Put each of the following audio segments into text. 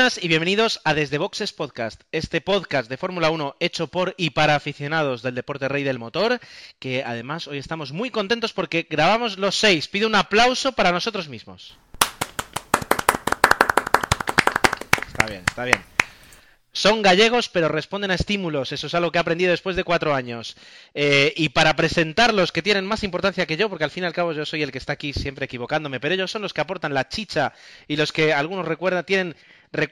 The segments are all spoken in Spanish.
y bienvenidos a Desde Boxes Podcast, este podcast de Fórmula 1 hecho por y para aficionados del deporte rey del motor, que además hoy estamos muy contentos porque grabamos los seis. Pido un aplauso para nosotros mismos. Está bien, está bien. Son gallegos, pero responden a estímulos. Eso es algo que he aprendido después de cuatro años. Eh, y para presentarlos, que tienen más importancia que yo, porque al fin y al cabo yo soy el que está aquí siempre equivocándome, pero ellos son los que aportan la chicha y los que algunos recuerdan, tienen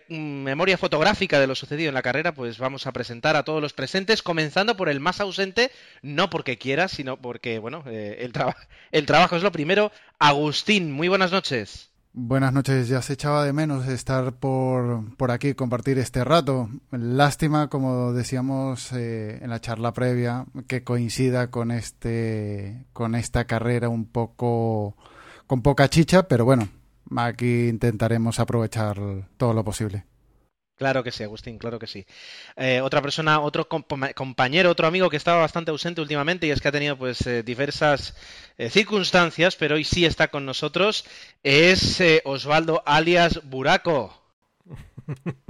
memoria fotográfica de lo sucedido en la carrera, pues vamos a presentar a todos los presentes, comenzando por el más ausente, no porque quiera, sino porque, bueno, eh, el, traba- el trabajo es lo primero. Agustín, muy buenas noches. Buenas noches, ya se echaba de menos estar por, por aquí, compartir este rato. Lástima, como decíamos eh, en la charla previa, que coincida con este con esta carrera un poco con poca chicha, pero bueno, aquí intentaremos aprovechar todo lo posible. Claro que sí, Agustín, claro que sí. Eh, otra persona, otro compa- compañero, otro amigo que estaba bastante ausente últimamente y es que ha tenido pues eh, diversas eh, circunstancias, pero hoy sí está con nosotros, es eh, Osvaldo alias Buraco.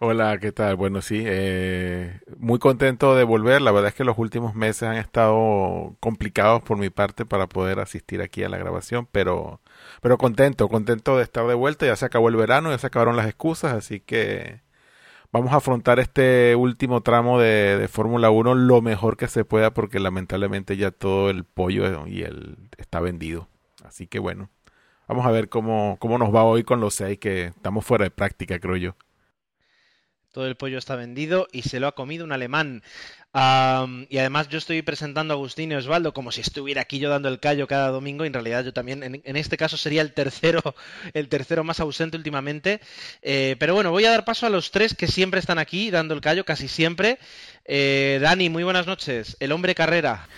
Hola, ¿qué tal? Bueno, sí, eh, muy contento de volver. La verdad es que los últimos meses han estado complicados por mi parte para poder asistir aquí a la grabación, pero, pero contento, contento de estar de vuelta. Ya se acabó el verano, ya se acabaron las excusas, así que vamos a afrontar este último tramo de, de Fórmula 1 lo mejor que se pueda, porque lamentablemente ya todo el pollo y el está vendido. Así que bueno, vamos a ver cómo, cómo nos va hoy con los seis, que estamos fuera de práctica, creo yo. Todo el pollo está vendido y se lo ha comido un alemán. Y además yo estoy presentando a Agustín y Osvaldo como si estuviera aquí yo dando el callo cada domingo. Y en realidad yo también, en, este caso sería el tercero, el tercero más ausente últimamente. Eh, pero bueno, voy a dar paso a los tres que siempre están aquí dando el callo, casi siempre. Eh, Dani, muy buenas noches. El hombre carrera.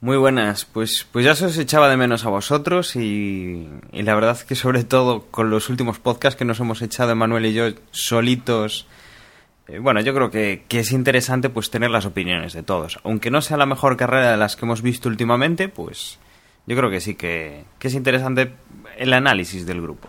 Muy buenas, pues, pues ya se os echaba de menos a vosotros y, y la verdad que sobre todo con los últimos podcasts que nos hemos echado Emanuel y yo solitos, bueno, yo creo que, que es interesante pues tener las opiniones de todos. Aunque no sea la mejor carrera de las que hemos visto últimamente, pues yo creo que sí que, que es interesante el análisis del grupo.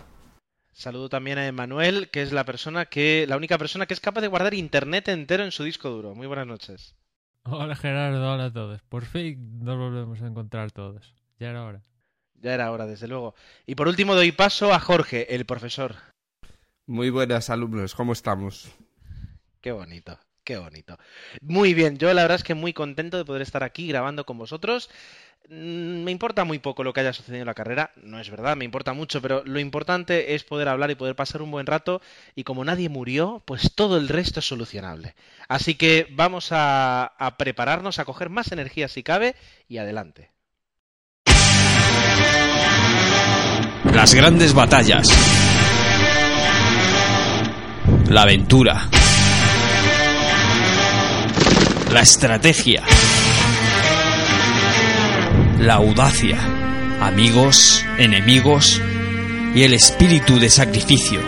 Saludo también a Emanuel, que es la persona que, la única persona que es capaz de guardar internet entero en su disco duro. Muy buenas noches. Hola Gerardo, hola a todos. Por fin nos volvemos a encontrar todos. Ya era hora. Ya era hora, desde luego. Y por último doy paso a Jorge, el profesor. Muy buenas alumnos, ¿cómo estamos? Qué bonito, qué bonito. Muy bien, yo la verdad es que muy contento de poder estar aquí grabando con vosotros. Mm, Me importa muy poco lo que haya sucedido en la carrera, no es verdad, me importa mucho, pero lo importante es poder hablar y poder pasar un buen rato y como nadie murió, pues todo el resto es solucionable. Así que vamos a, a prepararnos, a coger más energía si cabe y adelante. Las grandes batallas. La aventura. La estrategia. La audacia. Amigos, enemigos y el espíritu de sacrificio.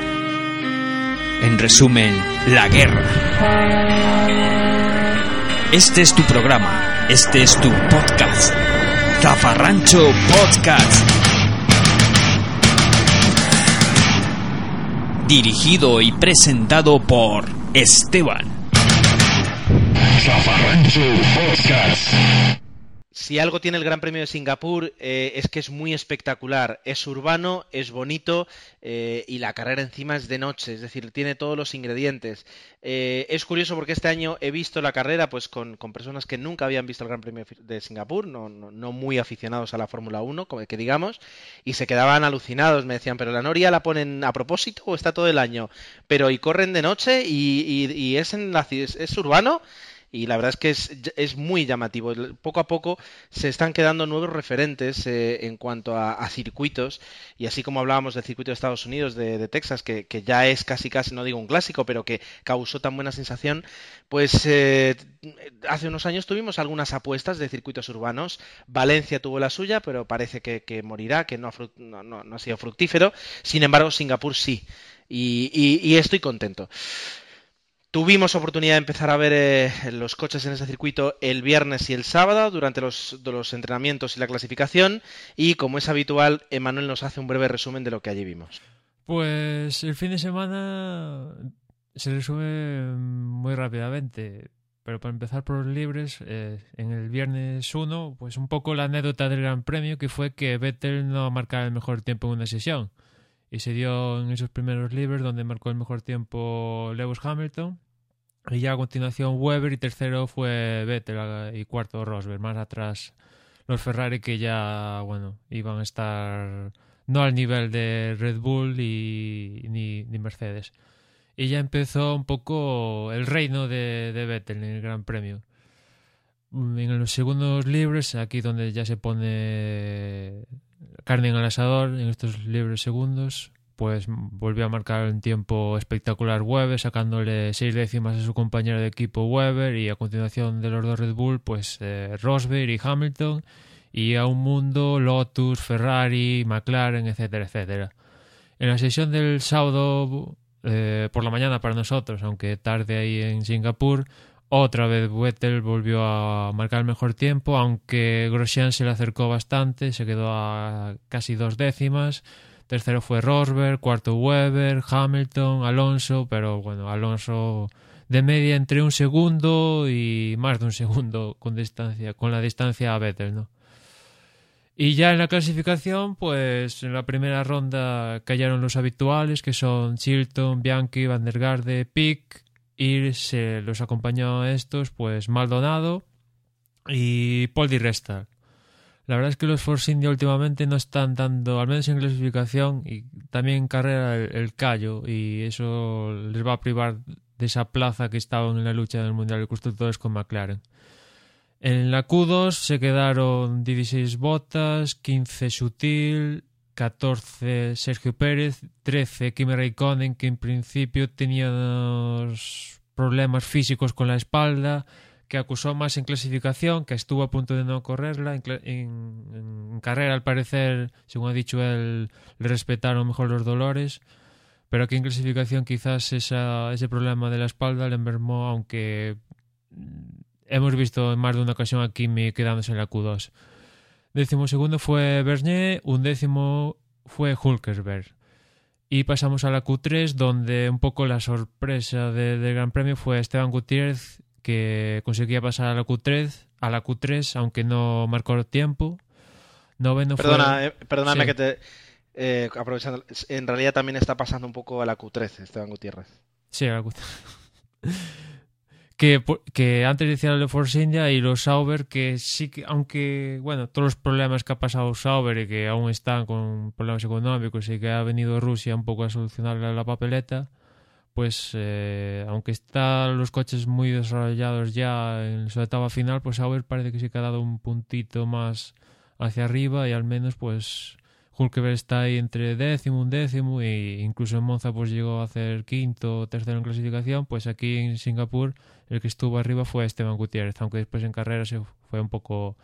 En resumen, la guerra. Este es tu programa. Este es tu podcast. Zafarrancho Podcast. dirigido y presentado por Esteban. Si algo tiene el Gran Premio de Singapur eh, es que es muy espectacular, es urbano, es bonito eh, y la carrera encima es de noche, es decir, tiene todos los ingredientes. Eh, es curioso porque este año he visto la carrera pues con, con personas que nunca habían visto el Gran Premio de Singapur, no, no, muy aficionados a la Fórmula 1, como que digamos, y se quedaban alucinados, me decían, pero la Noria la ponen a propósito o está todo el año, pero y corren de noche y, y- es en la es, es urbano. Y la verdad es que es, es muy llamativo. Poco a poco se están quedando nuevos referentes eh, en cuanto a, circuitos y así como hablábamos del circuito de Estados Unidos, de, Texas, que, que, ya es casi casi, no digo un clásico, pero que causó tan buena sensación, pues eh, hace unos años tuvimos algunas apuestas de circuitos urbanos. Valencia tuvo la suya, pero parece que, que morirá, que no ha, no, no, no ha, sido fructífero. Sin embargo, Singapur sí. y, y, y estoy contento. Tuvimos oportunidad de empezar a ver eh, los coches en ese circuito el viernes y el sábado durante los, los, entrenamientos y la clasificación y como es habitual, Emanuel nos hace un breve resumen de lo que allí vimos. Pues el fin de semana se resume muy rápidamente, pero para empezar por los libres, eh, en el viernes 1, pues un poco la anécdota del Gran Premio que fue que Vettel no marcara el mejor tiempo en una sesión y se dio en esos primeros libres donde marcó el mejor tiempo Lewis Hamilton y ya a continuación Weber y tercero fue Vettel y cuarto Rosberg. Más atrás los Ferrari que ya, bueno, iban a estar no al nivel de Red Bull y, ni, ni, Mercedes. Y ya empezó un poco el reino de, de Vettel en el Gran Premio. En los segundos libres, aquí donde ya se pone carne en el asador, en estos libres segundos, pues volvió a marcar un tiempo espectacular Weber, sacándole seis décimas a su compañero de equipo Weber y a continuación de los dos Red Bull, pues eh, Rosberg y Hamilton y a un mundo Lotus, Ferrari, McLaren, etcétera, etcétera. En la sesión del sábado eh, por la mañana para nosotros, aunque tarde ahí en Singapur, otra vez Vettel volvió a marcar el mejor tiempo, aunque Grosjean se le acercó bastante, se quedó a casi dos décimas. Tercero fue Rosberg, cuarto Weber, Hamilton, Alonso, pero bueno, Alonso de media entre un segundo y más de un segundo con distancia, con la distancia a Vettel, ¿no? Y ya en la clasificación, pues en la primera ronda cayeron los habituales, que son Chilton, Bianchi, Van der Garde, Pick, y se los acompañó a estos, pues Maldonado y Paul Di Resta. La verdad es que los Force India últimamente no están dando, al menos en clasificación y también en carrera, el, callo y eso les va a privar de esa plaza que estaban en la lucha del Mundial de Constructores con McLaren. En la Q2 se quedaron 16 botas, 15 Sutil, 14 Sergio Pérez, 13 Kimi Raikkonen, que en principio tenía problemas físicos con la espalda, que acusó más en clasificación, que estuvo a punto de no correrla. En, carrera, al parecer, según ha dicho él, le respetaron mejor los dolores. Pero aquí en clasificación quizás ese problema de la espalda le enfermó, aunque hemos visto en más de una ocasión a Kimi quedándose en la Q2. Décimo segundo fue Bernier, un décimo fue Hulkersberg. Y pasamos a la Q3, donde un poco la sorpresa de, del Gran Premio fue Esteban Gutiérrez, que conseguía pasar a la Q3, a la Q3 aunque no marcó tiempo. Noveno Perdona, fue... eh, perdóname Sí. que te... eh, aprovechando, en realidad también está pasando un poco a la Q13, Esteban Gutiérrez. Sí, a la Q3. que, que antes decía lo de Force India y los Sauber, que sí que, aunque, bueno, todos los problemas que ha pasado Sauber y que aún están con problemas económicos y que ha venido Rusia un poco a solucionar la papeleta, pues eh, aunque están los coches muy desarrollados ya en su etapa final, pues Sauber parece que que ha dado un puntito más hacia arriba y al menos pues Hulkeberg está ahí entre décimo, un décimo e incluso en Monza pues llegó a hacer quinto, tercero en clasificación, pues aquí en Singapur el que estuvo arriba fue Esteban Gutiérrez, aunque después en carrera se fue un poco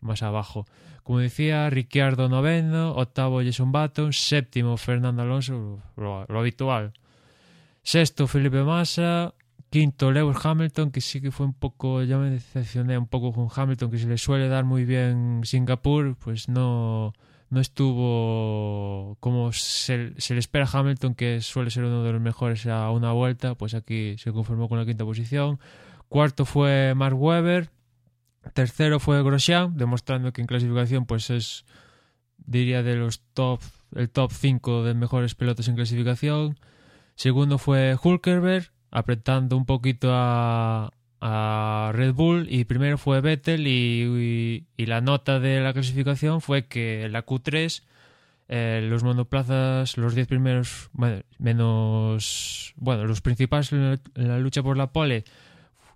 más abajo. Como decía, Ricciardo noveno, octavo Jason Button, séptimo Fernando Alonso, lo, lo habitual. Sexto Felipe Massa, quinto Lewis Hamilton, que sí que fue un poco, ya me decepcioné un poco con Hamilton, que se le suele dar muy bien Singapur, pues no, no estuvo como se, se le espera a Hamilton, que suele ser uno de los mejores a una vuelta, pues aquí se conformó con la quinta posición. Cuarto fue Mark Webber, tercero fue Grosjean, demostrando que en clasificación pues es, diría, de los top, el top 5 de mejores pilotos en clasificación. Segundo fue Hulkerberg, apretando un poquito a, Red Bull. Y primero fue Vettel. Y, la nota de la clasificación fue que la Q3 eh, los monoplazas, los 10 primeros, menos. Bueno, los principales en la, en la lucha por la pole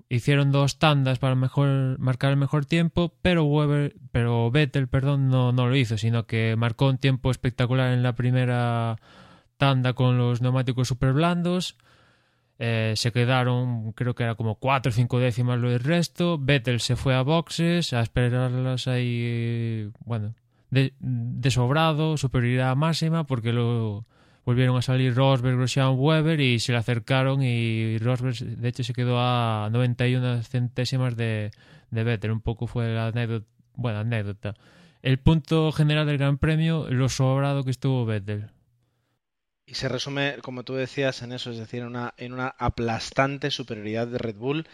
hicieron dos tandas para mejor, marcar el mejor tiempo, pero Weber, pero Vettel, perdón, no, no lo hizo, sino que marcó un tiempo espectacular en la primera tanda con los neumáticos super blandos. Eh, se quedaron, creo que era como cuatro o cinco décimas lo del resto. Vettel se fue a boxes a esperarlas ahí, bueno, de, sobrado, superioridad máxima, porque lo volvieron a salir Rosberg, Grosjean, Weber y se le acercaron y Rosberg de hecho se quedó a 91 centésimas de, de Vettel. Un poco fue la anécdota, anécdota. El punto general del Gran Premio, lo sobrado que estuvo Vettel. Y se resume, como tú decías, en eso, es decir, en una, en una aplastante superioridad de Red Bull.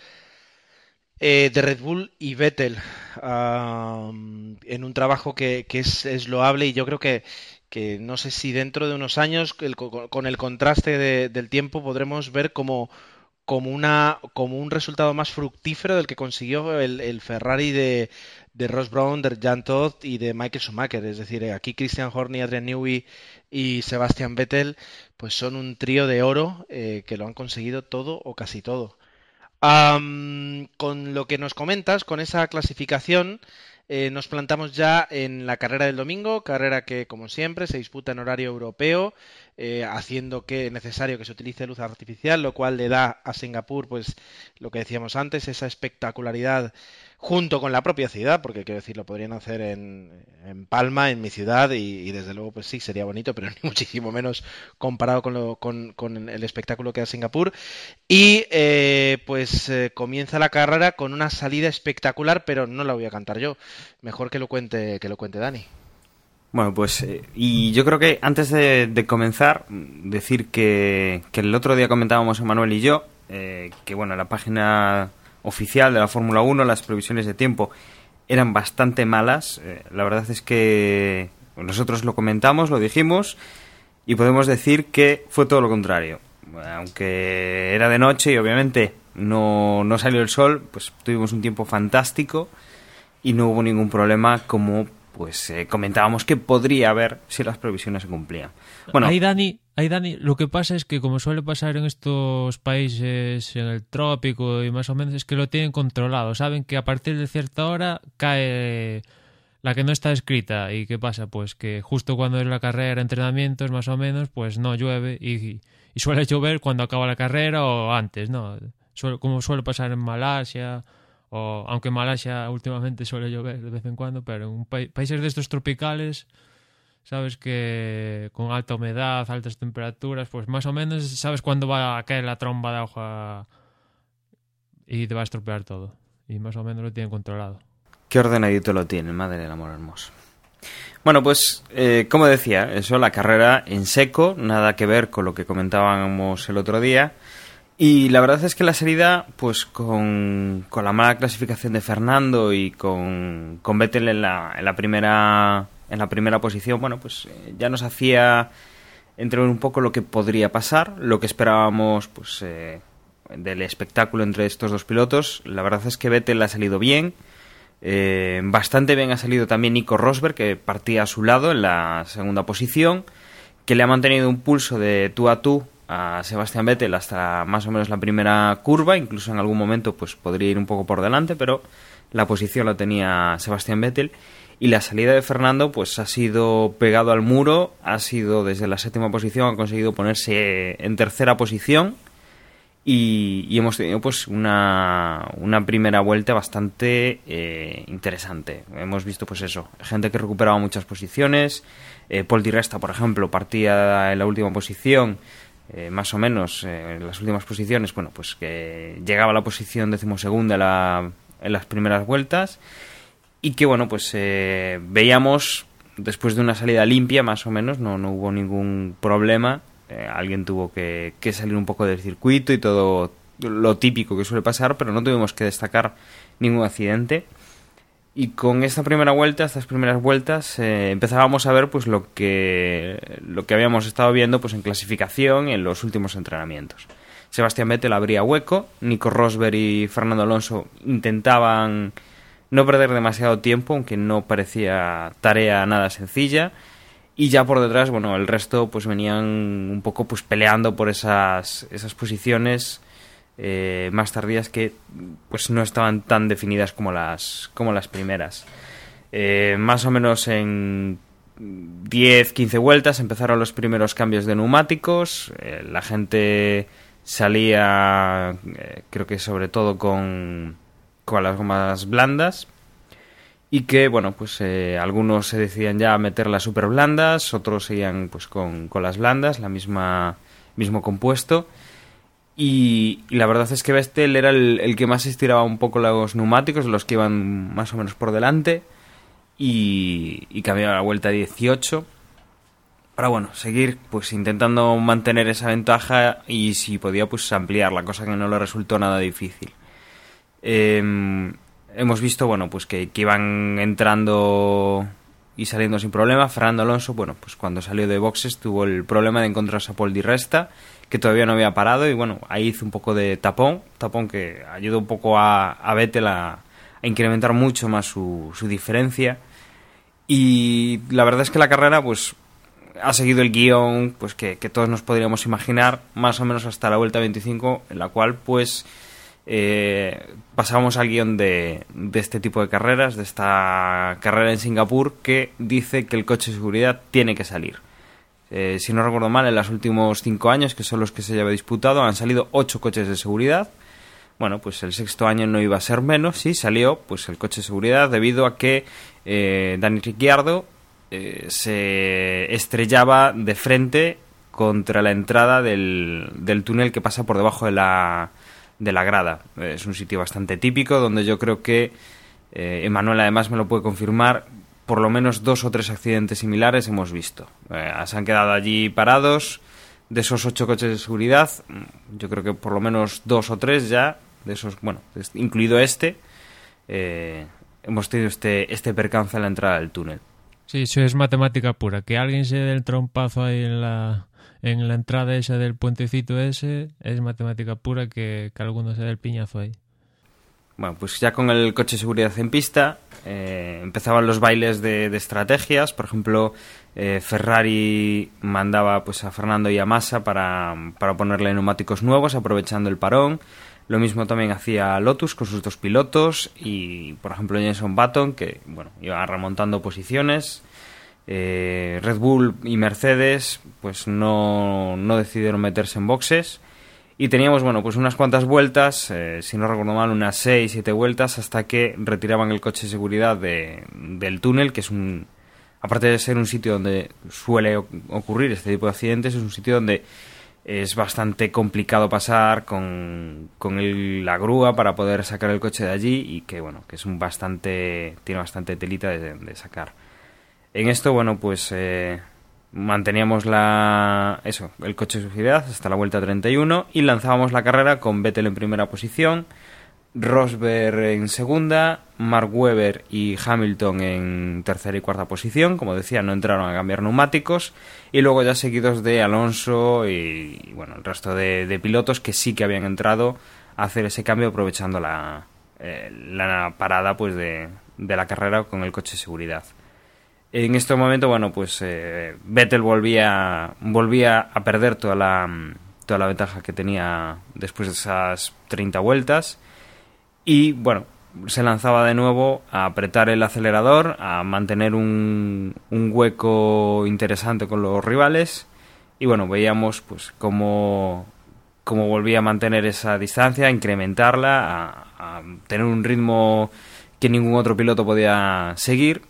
Eh, de Red Bull y Vettel en un trabajo que, que es, es, loable y yo creo que, que no sé si dentro de unos años, el, con el contraste de, del tiempo, podremos ver como, como, una, como un resultado más fructífero del que consiguió el, el Ferrari de, de, Ross Brown, de Jan Todd y de Michael Schumacher. Es decir, aquí Christian Horner, Adrian Newey y Sebastian Vettel pues son un trío de oro eh, que lo han conseguido todo o casi todo. Con lo que nos comentas, con esa clasificación, eh, nos plantamos ya en la carrera del domingo, carrera que, como siempre, se disputa en horario europeo, eh, haciendo que es necesario que se utilice luz artificial, lo cual le da a Singapur, pues, lo que decíamos antes, esa espectacularidad junto con la propia ciudad, porque quiero decir, lo podrían hacer en, en Palma, en mi ciudad, y, desde luego, pues sí, sería bonito, pero ni muchísimo menos comparado con, lo, con, con el espectáculo que da Singapur. Y eh, pues eh, comienza la carrera con una salida espectacular, pero no la voy a cantar yo. Mejor que lo cuente, que lo cuente Dani. Bueno, pues, eh, y yo creo que antes de, de comenzar, decir que, que, el otro día comentábamos Manuel y yo, eh, que bueno, la página oficial de la Fórmula 1, las previsiones de tiempo eran bastante malas. Eh, la verdad es que nosotros lo comentamos, lo dijimos, y podemos decir que fue todo lo contrario. Aunque era de noche y obviamente no, no salió el sol, pues tuvimos un tiempo fantástico y no hubo ningún problema como pues eh, comentábamos que podría haber si las previsiones se cumplían. Bueno, ahí Dani, ahí Dani, lo que pasa es que como suele pasar en estos países en el trópico y más o menos es que lo tienen controlado, saben que a partir de cierta hora cae la que no está escrita y qué pasa pues que justo cuando es la carrera, entrenamientos más o menos, pues no llueve y, y suele llover cuando acaba la carrera o antes, ¿no? Como suele pasar en Malasia o aunque Malasia últimamente suele llover de vez en cuando, pero en pa países de estos tropicales, sabes que con alta humedad, altas temperaturas, pues más o menos sabes cuándo va a caer la tromba de agua y te va a estropear todo. Y más o menos lo tienen controlado. Qué ordenadito lo tienen, madre del amor hermoso. Bueno, pues eh, como decía, eso, la carrera en seco, nada que ver con lo que comentábamos el otro día. Y la verdad es que la salida, pues con, con la mala clasificación de Fernando y con, con Vettel en la, en la primera en la primera posición, bueno, pues eh, ya nos hacía entrever un poco lo que podría pasar, lo que esperábamos, pues eh, del espectáculo entre estos dos pilotos. La verdad es que Vettel ha salido bien, eh, bastante bien ha salido también Nico Rosberg, que partía a su lado en la segunda posición, que le ha mantenido un pulso de tú a tú a Sebastián Vettel hasta más o menos la primera curva, incluso en algún momento pues podría ir un poco por delante, pero la posición la tenía Sebastián Vettel. Y la salida de Fernando pues ha sido pegado al muro, ha sido desde la séptima posición, ha conseguido ponerse en tercera posición. Y, hemos tenido pues una, una primera vuelta bastante eh, interesante. Hemos visto pues eso, gente que recuperaba muchas posiciones, eh, Paul Di Resta por ejemplo partía en la última posición eh, más o menos eh, en las últimas posiciones, bueno, pues que llegaba a la posición decimosegunda la, en las primeras vueltas y que, bueno, pues eh, veíamos después de una salida limpia, más o menos, no, no hubo ningún problema. Eh, alguien tuvo que, que salir un poco del circuito y todo lo típico que suele pasar, pero no tuvimos que destacar ningún accidente. Y con esta primera vuelta, estas primeras vueltas, eh, empezábamos a ver pues lo que lo que habíamos estado viendo pues en clasificación en los últimos entrenamientos. Sebastián Vettel abría hueco, Nico Rosberg y Fernando Alonso intentaban no perder demasiado tiempo, aunque no parecía tarea nada sencilla. Y ya por detrás, bueno, el resto pues venían un poco pues peleando por esas, esas posiciones eh, más tardías que pues no estaban tan definidas como las, como las primeras. Eh, más o menos en 10-15 vueltas empezaron los primeros cambios de neumáticos, eh, la gente salía creo que sobre todo con, con las gomas blandas y que bueno pues algunos se decían ya meter las super blandas otros seguían pues con, con las blandas la misma mismo compuesto y, la verdad es que Vestel era el, que más estiraba un poco los neumáticos, los que iban más o menos por delante. Y, y cambiaba la vuelta 18. Para bueno, seguir pues intentando mantener esa ventaja y si podía pues ampliar la cosa que no le resultó nada difícil. Em, hemos visto bueno pues que, iban entrando y saliendo sin problema. Fernando Alonso, bueno, pues cuando salió de boxes tuvo el problema de encontrarse a Paul Di Resta que todavía no había parado y bueno, ahí hizo un poco de tapón, tapón que ayudó un poco a, a Vettel a, incrementar mucho más su, su diferencia y la verdad es que la carrera pues ha seguido el guion pues que, todos nos podríamos imaginar más o menos hasta la vuelta 25 en la cual pues eh, pasamos al guion de, este tipo de carreras, de esta carrera en Singapur que dice que el coche de seguridad tiene que salir. Eh, si no recuerdo mal, en los últimos cinco años, que son los que se lleva disputado, han salido ocho coches de seguridad. Bueno, pues el sexto año no iba a ser menos, sí, salió pues el coche de seguridad debido a que eh, Dani Ricciardo eh, se estrellaba de frente contra la entrada del túnel que pasa por debajo de la, de la grada. Es un sitio bastante típico donde yo creo que Emanuel además me lo puede confirmar por lo menos dos o tres accidentes similares hemos visto. Eh, se han quedado allí parados. De esos ocho coches de seguridad, mm, yo creo que por lo menos dos o tres ya, de esos, bueno, incluido este, eh, hemos tenido este, este percance en la entrada del túnel. Sí, eso es matemática pura. Que alguien se dé el trompazo ahí en la, en la entrada esa del puentecito ese, es matemática pura que, que alguno se dé el piñazo ahí. Bueno, pues ya con el coche de seguridad en pista, eh, empezaban los bailes de, estrategias. Por ejemplo, eh, Ferrari mandaba pues a Fernando y a Massa para, para ponerle neumáticos nuevos, aprovechando el parón. Lo mismo también hacía Lotus con sus dos pilotos y, por ejemplo, Jenson Button, que bueno, iba remontando posiciones. Eh, Red Bull y Mercedes pues no, no decidieron meterse en boxes y teníamos, bueno, pues unas cuantas vueltas, eh, si no recuerdo mal, unas 6, 7 vueltas, hasta que retiraban el coche de seguridad de, del túnel, que es un. Aparte de ser un sitio donde suele ocurrir este tipo de accidentes, es un sitio donde es bastante complicado pasar con, con la grúa para poder sacar el coche de allí y que, bueno, que es un bastante. tiene bastante telita de, de sacar. En esto, bueno, pues. Eh, manteníamos la eso, el coche de seguridad hasta la vuelta 31 y lanzábamos la carrera con Vettel en primera posición, Rosberg en segunda, Mark Webber y Hamilton en tercera y cuarta posición, como decía, no entraron a cambiar neumáticos y luego ya seguidos de Alonso y, bueno, el resto de, pilotos que sí que habían entrado a hacer ese cambio aprovechando la, eh, la parada pues de, de la carrera con el coche de seguridad. En este momento, bueno, pues eh, Vettel volvía, volvía a perder toda la, toda la ventaja que tenía después de esas 30 vueltas. Y bueno, se lanzaba de nuevo a apretar el acelerador, a mantener un, un hueco interesante con los rivales. Y bueno, veíamos pues cómo, cómo volvía a mantener esa distancia, a incrementarla, a, a tener un ritmo que ningún otro piloto podía seguir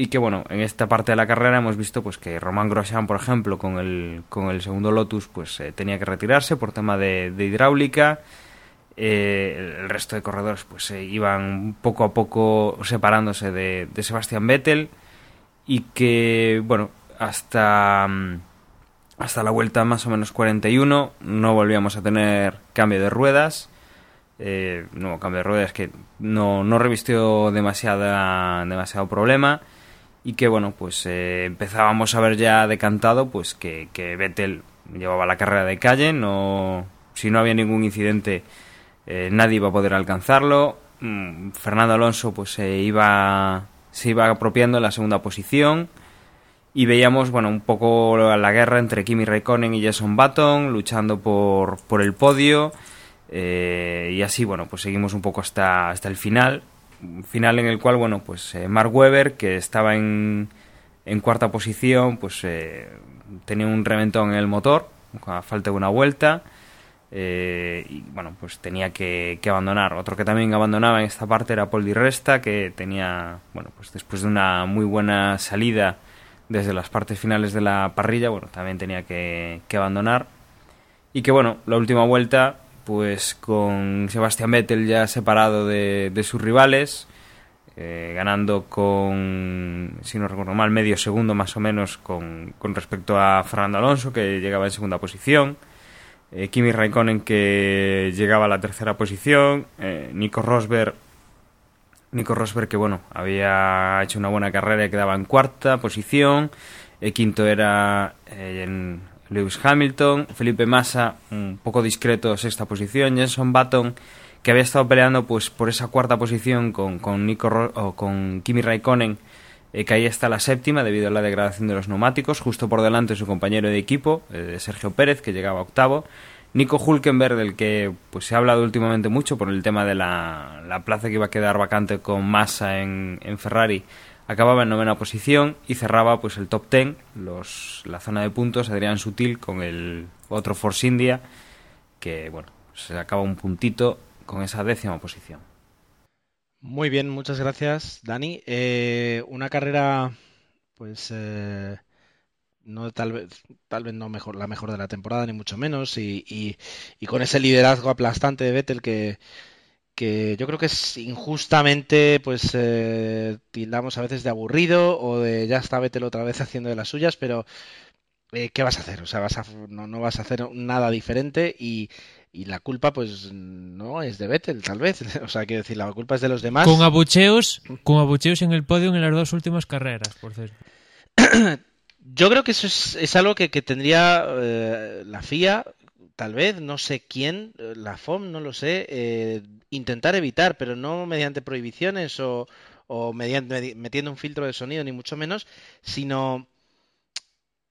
y que bueno, en esta parte de la carrera hemos visto pues que Román Grosjean, por ejemplo, con el, con el segundo Lotus, pues eh, tenía que retirarse por tema de, hidráulica. Eh, el resto de corredores pues eh, iban poco a poco separándose de, de Sebastián Vettel y que bueno hasta mm, hasta la vuelta más o menos 41 no volvíamos a tener cambio de ruedas eh, no cambio de ruedas que no, no revistió demasiada demasiado problema y que bueno pues eh, empezábamos a ver ya decantado pues que, que Vettel llevaba la carrera de calle no si no había ningún incidente eh, nadie iba a poder alcanzarlo mm, Fernando Alonso pues se iba se iba apropiando en la segunda posición y veíamos bueno un poco la guerra entre Kimi Raikkonen y Jason Button luchando por, por el podio Eh, y así, bueno, pues seguimos un poco hasta, hasta el final. Final en el cual, bueno, pues eh, Mark Webber, que estaba en, en cuarta posición, pues eh, tenía un reventón en el motor, a falta de una vuelta. eh, y bueno, pues tenía que, que abandonar. Otro que también abandonaba en esta parte era Paul Di Resta, que tenía, bueno, pues después de una muy buena salida desde las partes finales de la parrilla, bueno, también tenía que, que abandonar. Y que bueno, la última vuelta, pues con Sebastián Vettel ya separado de, sus rivales, eh, ganando con, si no recuerdo mal, medio segundo más o menos con, respecto a Fernando Alonso, que llegaba en segunda posición. Eh, Kimi Raikkonen, que llegaba a la tercera posición. eh, Nico Rosberg, Nico Rosberg, que bueno, había hecho una buena carrera y quedaba en cuarta posición. El quinto era en Lewis Hamilton. Felipe Massa, un poco discreto, sexta posición. Jenson Button, que había estado peleando pues por esa cuarta posición con, con, Nico o con Kimi Raikkonen, eh, que ahí está la séptima debido a la degradación de los neumáticos. Justo por delante su compañero de equipo, eh, Sergio Pérez, que llegaba octavo. Nico Hulkenberg, del que pues se ha hablado últimamente mucho por el tema de la, la plaza que iba a quedar vacante con Massa en, en Ferrari, acababa en novena posición y cerraba pues el top ten, los, la zona de puntos, Adrián Sutil con el otro Force India, que bueno, se acaba un puntito con esa décima posición. Muy bien, muchas gracias, Dani. Eh, una carrera, pues, eh, no tal vez, tal vez no mejor, la mejor de la temporada, ni mucho menos, y, y- y con ese liderazgo aplastante de Vettel que, que yo creo que es injustamente, pues, eh, tildamos a veces de aburrido o de ya está Vettel otra vez haciendo de las suyas, pero eh, ¿qué vas a hacer? O sea, vas a, no, no vas a hacer nada diferente y, y la culpa, pues, no es de Vettel, tal vez. O sea, quiero decir, la culpa es de los demás. Con abucheos, con abucheos en el podio en las dos últimas carreras, por cierto. Yo creo que eso es, es algo que, que tendría eh, la FIA, tal vez, no sé quién, eh, la FOM, no lo sé, eh, intentar evitar, pero no mediante prohibiciones o, o mediante, metiendo un filtro de sonido, ni mucho menos, sino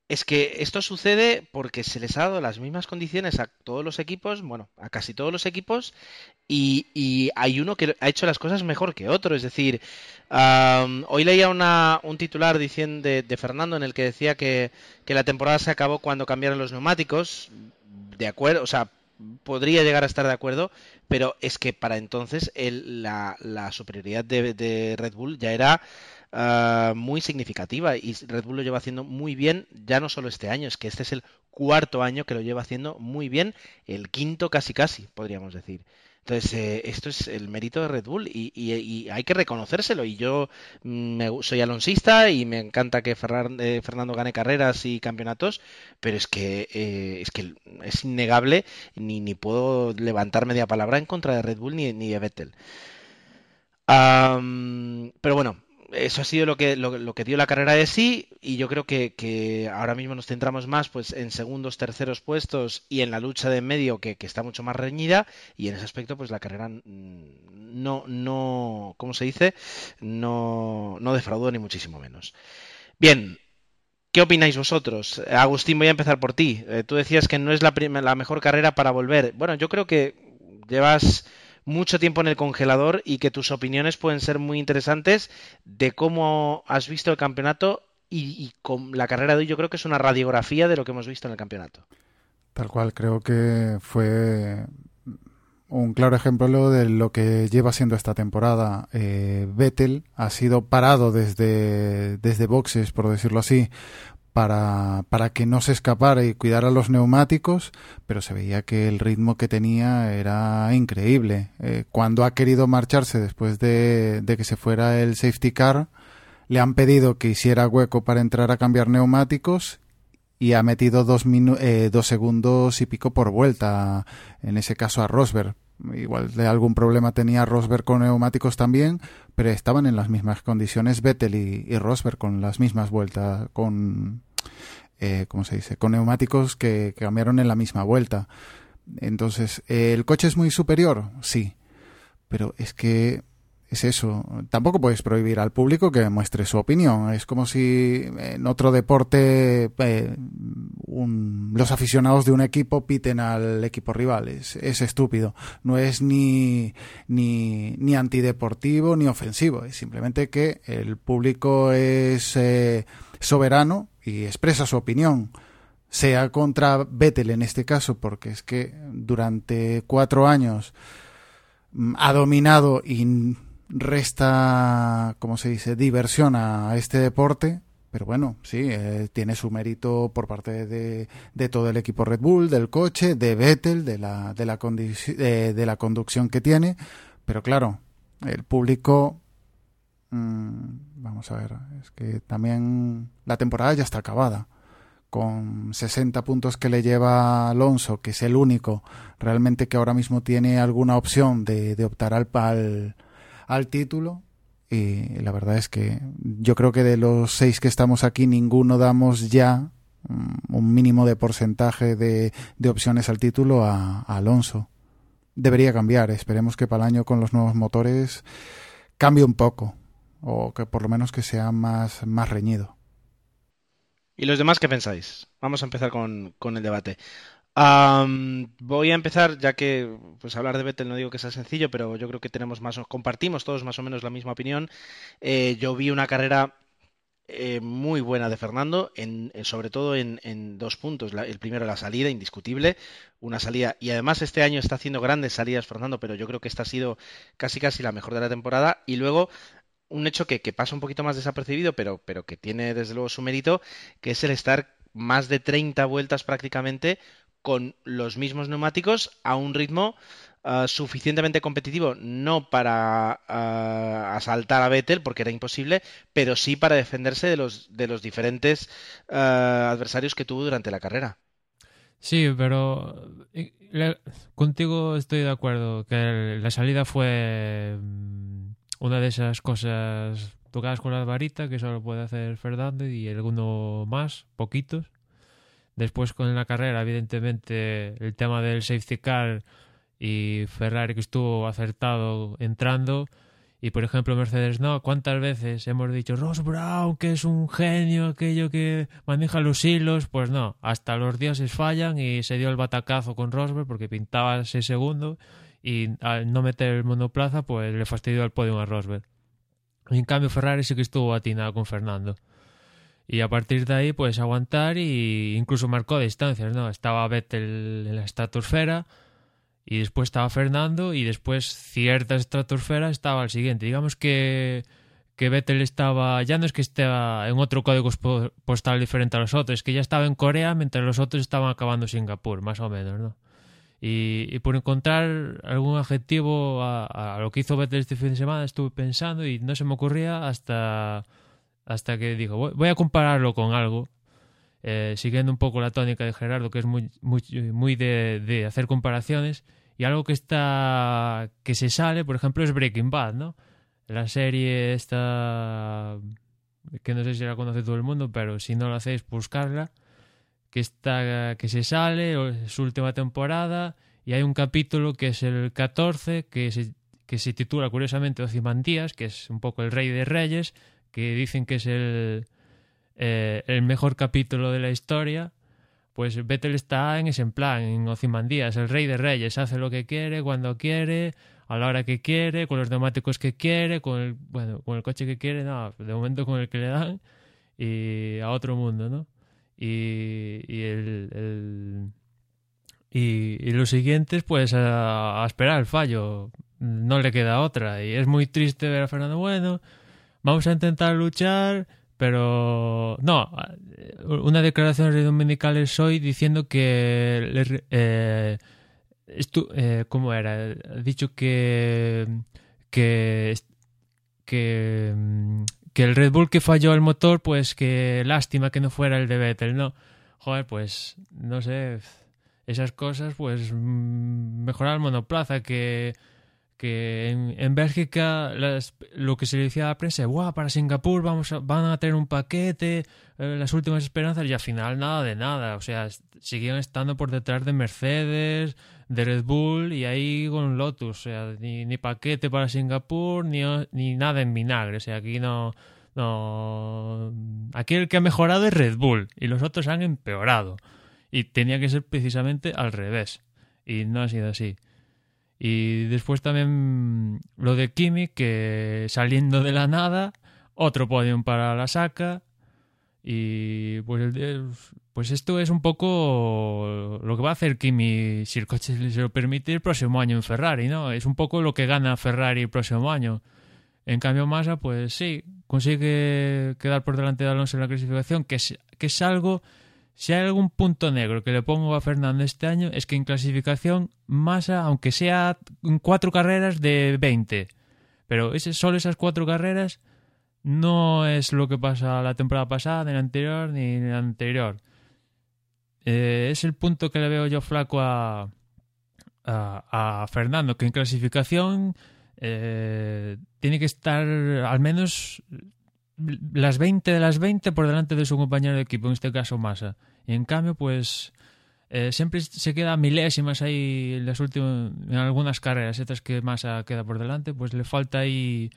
es que esto sucede porque se les ha dado las mismas condiciones a todos los equipos, bueno, a casi todos los equipos, y, y hay uno que ha hecho las cosas mejor que otro. Es decir, am, hoy leía una, un titular diciendo de, de Fernando en el que decía que, que la temporada se acabó cuando cambiaron los neumáticos. De acuerdo, o sea, podría llegar a estar de acuerdo, pero es que para entonces el- la, la superioridad de, Red Bull ya era ah, muy significativa y Red Bull lo lleva haciendo muy bien, ya no solo este año, es que este es el cuarto año que lo lleva haciendo muy bien, el quinto casi casi, podríamos decir. Entonces, eh, esto es el mérito de Red Bull y, y- y hay que reconocérselo. Y yo mm, me soy alonsista y me encanta que eh, Fernando gane carreras y campeonatos, pero es que, eh, es que es innegable, ni, ni puedo levantar media palabra en contra de Red Bull ni, ni de Vettel. Pero bueno, eso ha sido lo que, lo, lo que dio la carrera de sí y yo creo que, que ahora mismo nos centramos más pues en segundos, terceros puestos y en la lucha de en medio que, que está mucho más reñida y en ese aspecto pues la carrera mm, no, no, ¿cómo se dice? No, no defraudó ni muchísimo menos. Bien, ¿Qué opináis vosotros? Agustín, voy a empezar por ti. Eh, tú decías que no es la, la mejor carrera para volver. Bueno, yo creo que llevas mucho tiempo en el congelador y que tus opiniones pueden ser muy interesantes de cómo has visto el campeonato y, con la carrera de hoy yo creo que es una radiografía de lo que hemos visto en el campeonato. Tal cual, creo que fue un claro ejemplo de lo que lleva siendo esta temporada. Eh, Vettel ha sido parado desde, desde boxes, por decirlo así, para, para que no se escapara y cuidara los neumáticos, pero se veía que el ritmo que tenía era increíble. Eh, cuando ha querido marcharse después de, de que se fuera el safety car, le han pedido que hiciera hueco para entrar a cambiar neumáticos y ha metido dos, minu eh, dos segundos y pico por vuelta, en ese caso a Rosberg. Igual de algún problema tenía Rosberg con neumáticos también, pero estaban en las mismas condiciones Vettel y, y Rosberg con las mismas vueltas, con, eh, ¿cómo se dice? Con neumáticos que, que cambiaron en la misma vuelta. Entonces, ¿el coche es muy superior? Sí, pero es que es eso. Tampoco puedes prohibir al público que muestre su opinión. Es como si en otro deporte eh, un- los aficionados de un equipo piten al equipo rival. Es, es estúpido. No es ni, ni, ni antideportivo ni ofensivo. Es simplemente que el público es eh, soberano y expresa su opinión. Sea contra Vettel en este caso, porque es que durante cuatro años mm, ha dominado y resta, ¿cómo se dice?, diversión a este deporte. Pero bueno, sí, eh, tiene su mérito por parte de, de todo el equipo Red Bull, del coche, de Vettel, de la, de, la de, de la conducción que tiene. Pero claro, el público, mm, vamos a ver, es que también la temporada ya está acabada. Con 60 puntos que le lleva Alonso, que es el único realmente que ahora mismo tiene alguna opción de, de optar al, al, al título. Y la verdad es que yo creo que de los seis que estamos aquí, ninguno damos ya mm, un mínimo de porcentaje de, de opciones al título a, Alonso. Debería cambiar. Esperemos que para el año con los nuevos motores cambie un poco. O que por lo menos que sea más, más reñido. ¿Y los demás qué pensáis? Vamos a empezar con, con el debate. Am, voy a empezar, ya que pues hablar de Vettel no digo que sea sencillo, pero yo creo que tenemos más, compartimos todos más o menos la misma opinión. Eh, yo vi una carrera eh, muy buena de Fernando, en, en- sobre todo en, dos puntos. El primero, la salida, indiscutible, una salida, y además este año está haciendo grandes salidas Fernando, pero yo creo que esta ha sido casi casi la mejor de la temporada. Y luego un hecho que, que pasa un poquito más desapercibido, pero, pero que tiene desde luego su mérito, que es el estar más de 30 vueltas prácticamente con los mismos neumáticos a un ritmo ah, suficientemente competitivo, no para ah, asaltar a Vettel, porque era imposible, pero sí para defenderse de los, de los diferentes ah, adversarios que tuvo durante la carrera. Sí, pero eh, contigo estoy de acuerdo que la salida fue mm, una de esas cosas tocadas con la varita que solo puede hacer Fernando y alguno más, poquitos. Después con la carrera, evidentemente, el tema del safety car y Ferrari que estuvo acertado entrando y por ejemplo Mercedes no, ¿cuántas veces hemos dicho Ross Brown que es un genio, aquello que maneja los hilos? Pues no, hasta los dioses fallan y se dio el batacazo con Rosberg porque pintaba ese segundo y al no meter el monoplaza pues le fastidió el podio a Rosberg. En cambio Ferrari sí que estuvo atinado con Fernando. Y a partir de ahí pues aguantar y incluso marcó distancias, ¿no? Estaba Vettel en la estratosfera y después estaba Fernando y después cierta estratosfera estaba el siguiente. Digamos que, que Vettel estaba, ya no es que esté en otro código po- postal diferente a los otros, es que ya estaba en Corea mientras los otros estaban acabando Singapur, más o menos, ¿no? Y, y por encontrar algún adjetivo a, a lo que hizo Vettel este fin de semana estuve pensando y no se me ocurría hasta, hasta que digo, voy, a compararlo con algo eh, siguiendo un poco la tónica de Gerardo, que es muy, muy, muy de, hacer comparaciones, y algo que está que se sale, por ejemplo, es Breaking Bad, ¿no? La serie esta que no sé si la conoce todo el mundo, pero si no la hacéis, buscarla, que está que se sale, su última temporada, y hay un capítulo que es el 14, que se, que se titula curiosamente Ozymandias, que es un poco el rey de reyes, que dicen que es el, eh, el mejor capítulo de la historia, pues Vettel está en ese plan, en Ozymandias, el rey de reyes, hace lo que quiere, cuando quiere, a la hora que quiere, con los neumáticos que quiere, con el, bueno, con el coche que quiere, no, de momento con el que le dan, y a otro mundo, ¿no? Y, y el, el- y, y los siguientes, pues a, a esperar el fallo. No le queda otra. Y es muy triste ver a Fernando Bueno. Vamos a intentar luchar, pero no. Una declaración de dominicales hoy diciendo que le re- eh, estu- eh, ¿cómo era? Ha dicho que que que mm, que el Red Bull que falló el motor, pues que lástima que no fuera el de Vettel, ¿no? Joder, pues no sé, esas cosas, pues mm, mejorar el monoplaza, que, que en, en Bélgica las- lo que se le decía a la prensa, Buah, para Singapur vamos a- van a tener un paquete, eh, las últimas esperanzas, y al final nada de nada, o sea, s- siguen estando por detrás de Mercedes, de Red Bull y ahí con Lotus, o sea, ni, ni paquete para Singapur, ni, ni nada en vinagre, o sea, aquí no... No, aquí el que ha mejorado es Red Bull y los otros han empeorado. Y tenía que ser precisamente al revés. Y no ha sido así. Y después también lo de Kimi, que saliendo de la nada, otro podium para la saca. Y pues, pues esto es un poco lo que va a hacer Kimi, si el coche se lo permite, el próximo año en Ferrari, ¿no? Es un poco lo que gana Ferrari el próximo año. En cambio, Massa, pues sí, consigue quedar por delante de Alonso en la clasificación, que es, que es algo si hay algún punto negro que le pongo a Fernando este año es que en clasificación Massa, aunque sea en cuatro carreras de 20, pero ese, solo esas cuatro carreras no es lo que pasa la temporada pasada, ni la anterior, ni la anterior. Eh, es el punto que le veo yo flaco a, a, Fernando, que en clasificación eh, tiene que estar al menos las 20 de las 20 por delante de su compañero de equipo, en este caso Massa. Y en cambio, pues eh, siempre se queda milésimas ahí en las últimas, en algunas carreras, estas que Massa queda por delante, pues le falta ahí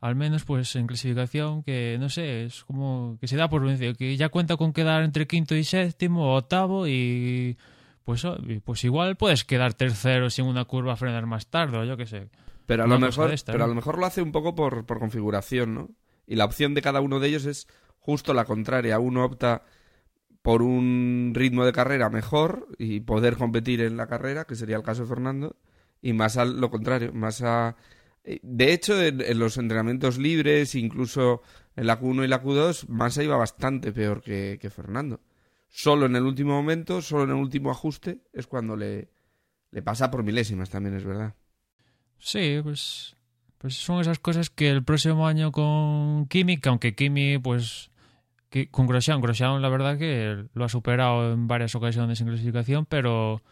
al menos pues en clasificación que no sé, es como que se da por vencido, que ya cuenta con quedar entre quinto y séptimo o octavo y pues, pues igual puedes quedar tercero sin una curva a frenar más tarde o yo qué sé. Pero a, lo mejor, pero a lo mejor lo hace un poco por, por configuración, ¿no? Y la opción de cada uno de ellos es justo la contraria. Uno opta por un ritmo de carrera mejor y poder competir en la carrera, que sería el caso de Fernando, y más a lo contrario, más a... Eh, de hecho, en, los entrenamientos libres, incluso en la Q1 y la Q2, Massa iba bastante peor que, que Fernando. Solo en el último momento, solo en el último ajuste, es cuando le, le pasa por milésimas también, es verdad. Sí, pues pues son esas cosas que el próximo año con Kimi, aunque Kimi, pues con Grosjean, Grosjean la verdad que lo ha superado en varias ocasiones en clasificación, pero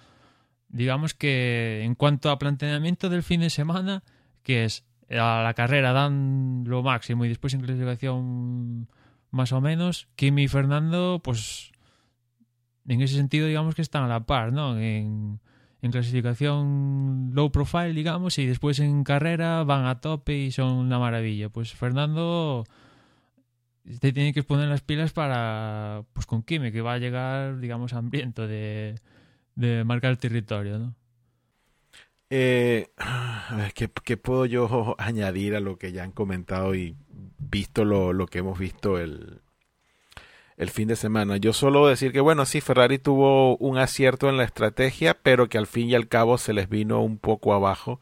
digamos que en cuanto a planteamiento del fin de semana, que es a la carrera dan lo máximo y después en clasificación más o menos, Kimi y Fernando, pues en ese sentido digamos que están a la par, ¿no? En clasificación low profile, digamos, y después en carrera van a tope y son una maravilla. Pues Fernando te tiene que poner las pilas para, pues con Kimi, que va a llegar, digamos, hambriento de, de marcar el territorio, ¿no? Eh, ¿qué, puedo yo añadir a lo que ya han comentado y visto lo, lo que hemos visto el, el fin de semana. Yo solo decir que bueno, sí, Ferrari tuvo un acierto en la estrategia, pero que al fin y al cabo se les vino un poco abajo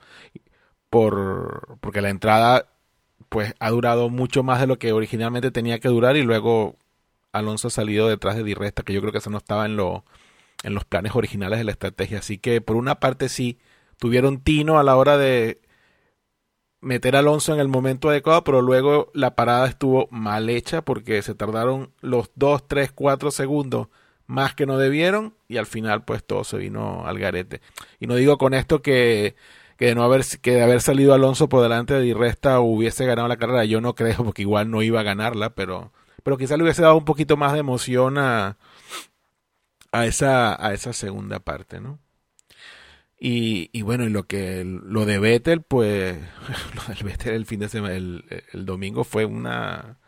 por porque la entrada pues ha durado mucho más de lo que originalmente tenía que durar y luego Alonso ha salido detrás de Di Resta, que yo creo que eso no estaba en lo en los planes originales de la estrategia, así que por una parte sí tuvieron tino a la hora de meter a Alonso en el momento adecuado, pero luego la parada estuvo mal hecha porque se tardaron los 2, 3, 4 segundos más que no debieron y al final pues todo se vino al garete. Y no digo con esto que, que de no haber que de haber salido Alonso por delante de Di Resta hubiese ganado la carrera, yo no creo porque igual no iba a ganarla, pero pero quizá le hubiese dado un poquito más de emoción a a esa a esa segunda parte, ¿no? Y, bueno, y lo que lo de Vettel, pues lo del Vettel el fin de semana, el, el, domingo fue una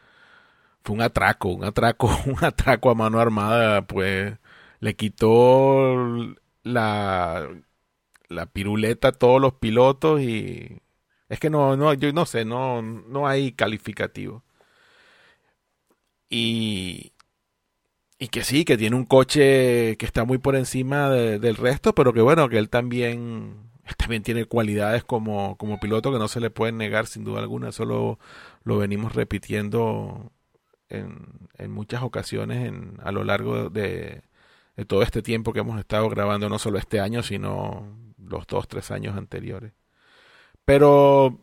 fue un atraco, un atraco, un atraco a mano armada, pues le quitó la la piruleta a todos los pilotos y es que no no yo no sé, no no hay calificativo. Y y que sí, que tiene un coche que está muy por encima del resto, pero que bueno, que él también, también tiene cualidades como, como piloto que no se le pueden negar sin duda alguna, eso lo, venimos repitiendo en, en muchas ocasiones en, a lo largo de, de todo este tiempo que hemos estado grabando, no solo este año, sino los dos, tres años anteriores. Pero,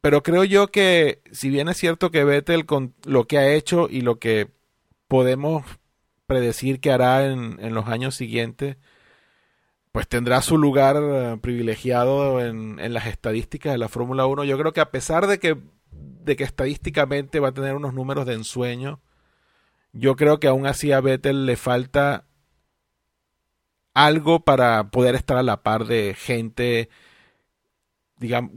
pero creo yo que si bien es cierto que Vettel con lo que ha hecho y lo que podemos predecir qué hará en, en, los años siguientes, pues tendrá su lugar eh, privilegiado en, en, las estadísticas de la Fórmula 1. Yo creo que a pesar de que, de que estadísticamente va a tener unos números de ensueño, yo creo que aún así a Vettel le falta algo para poder estar a la par de gente, digamos,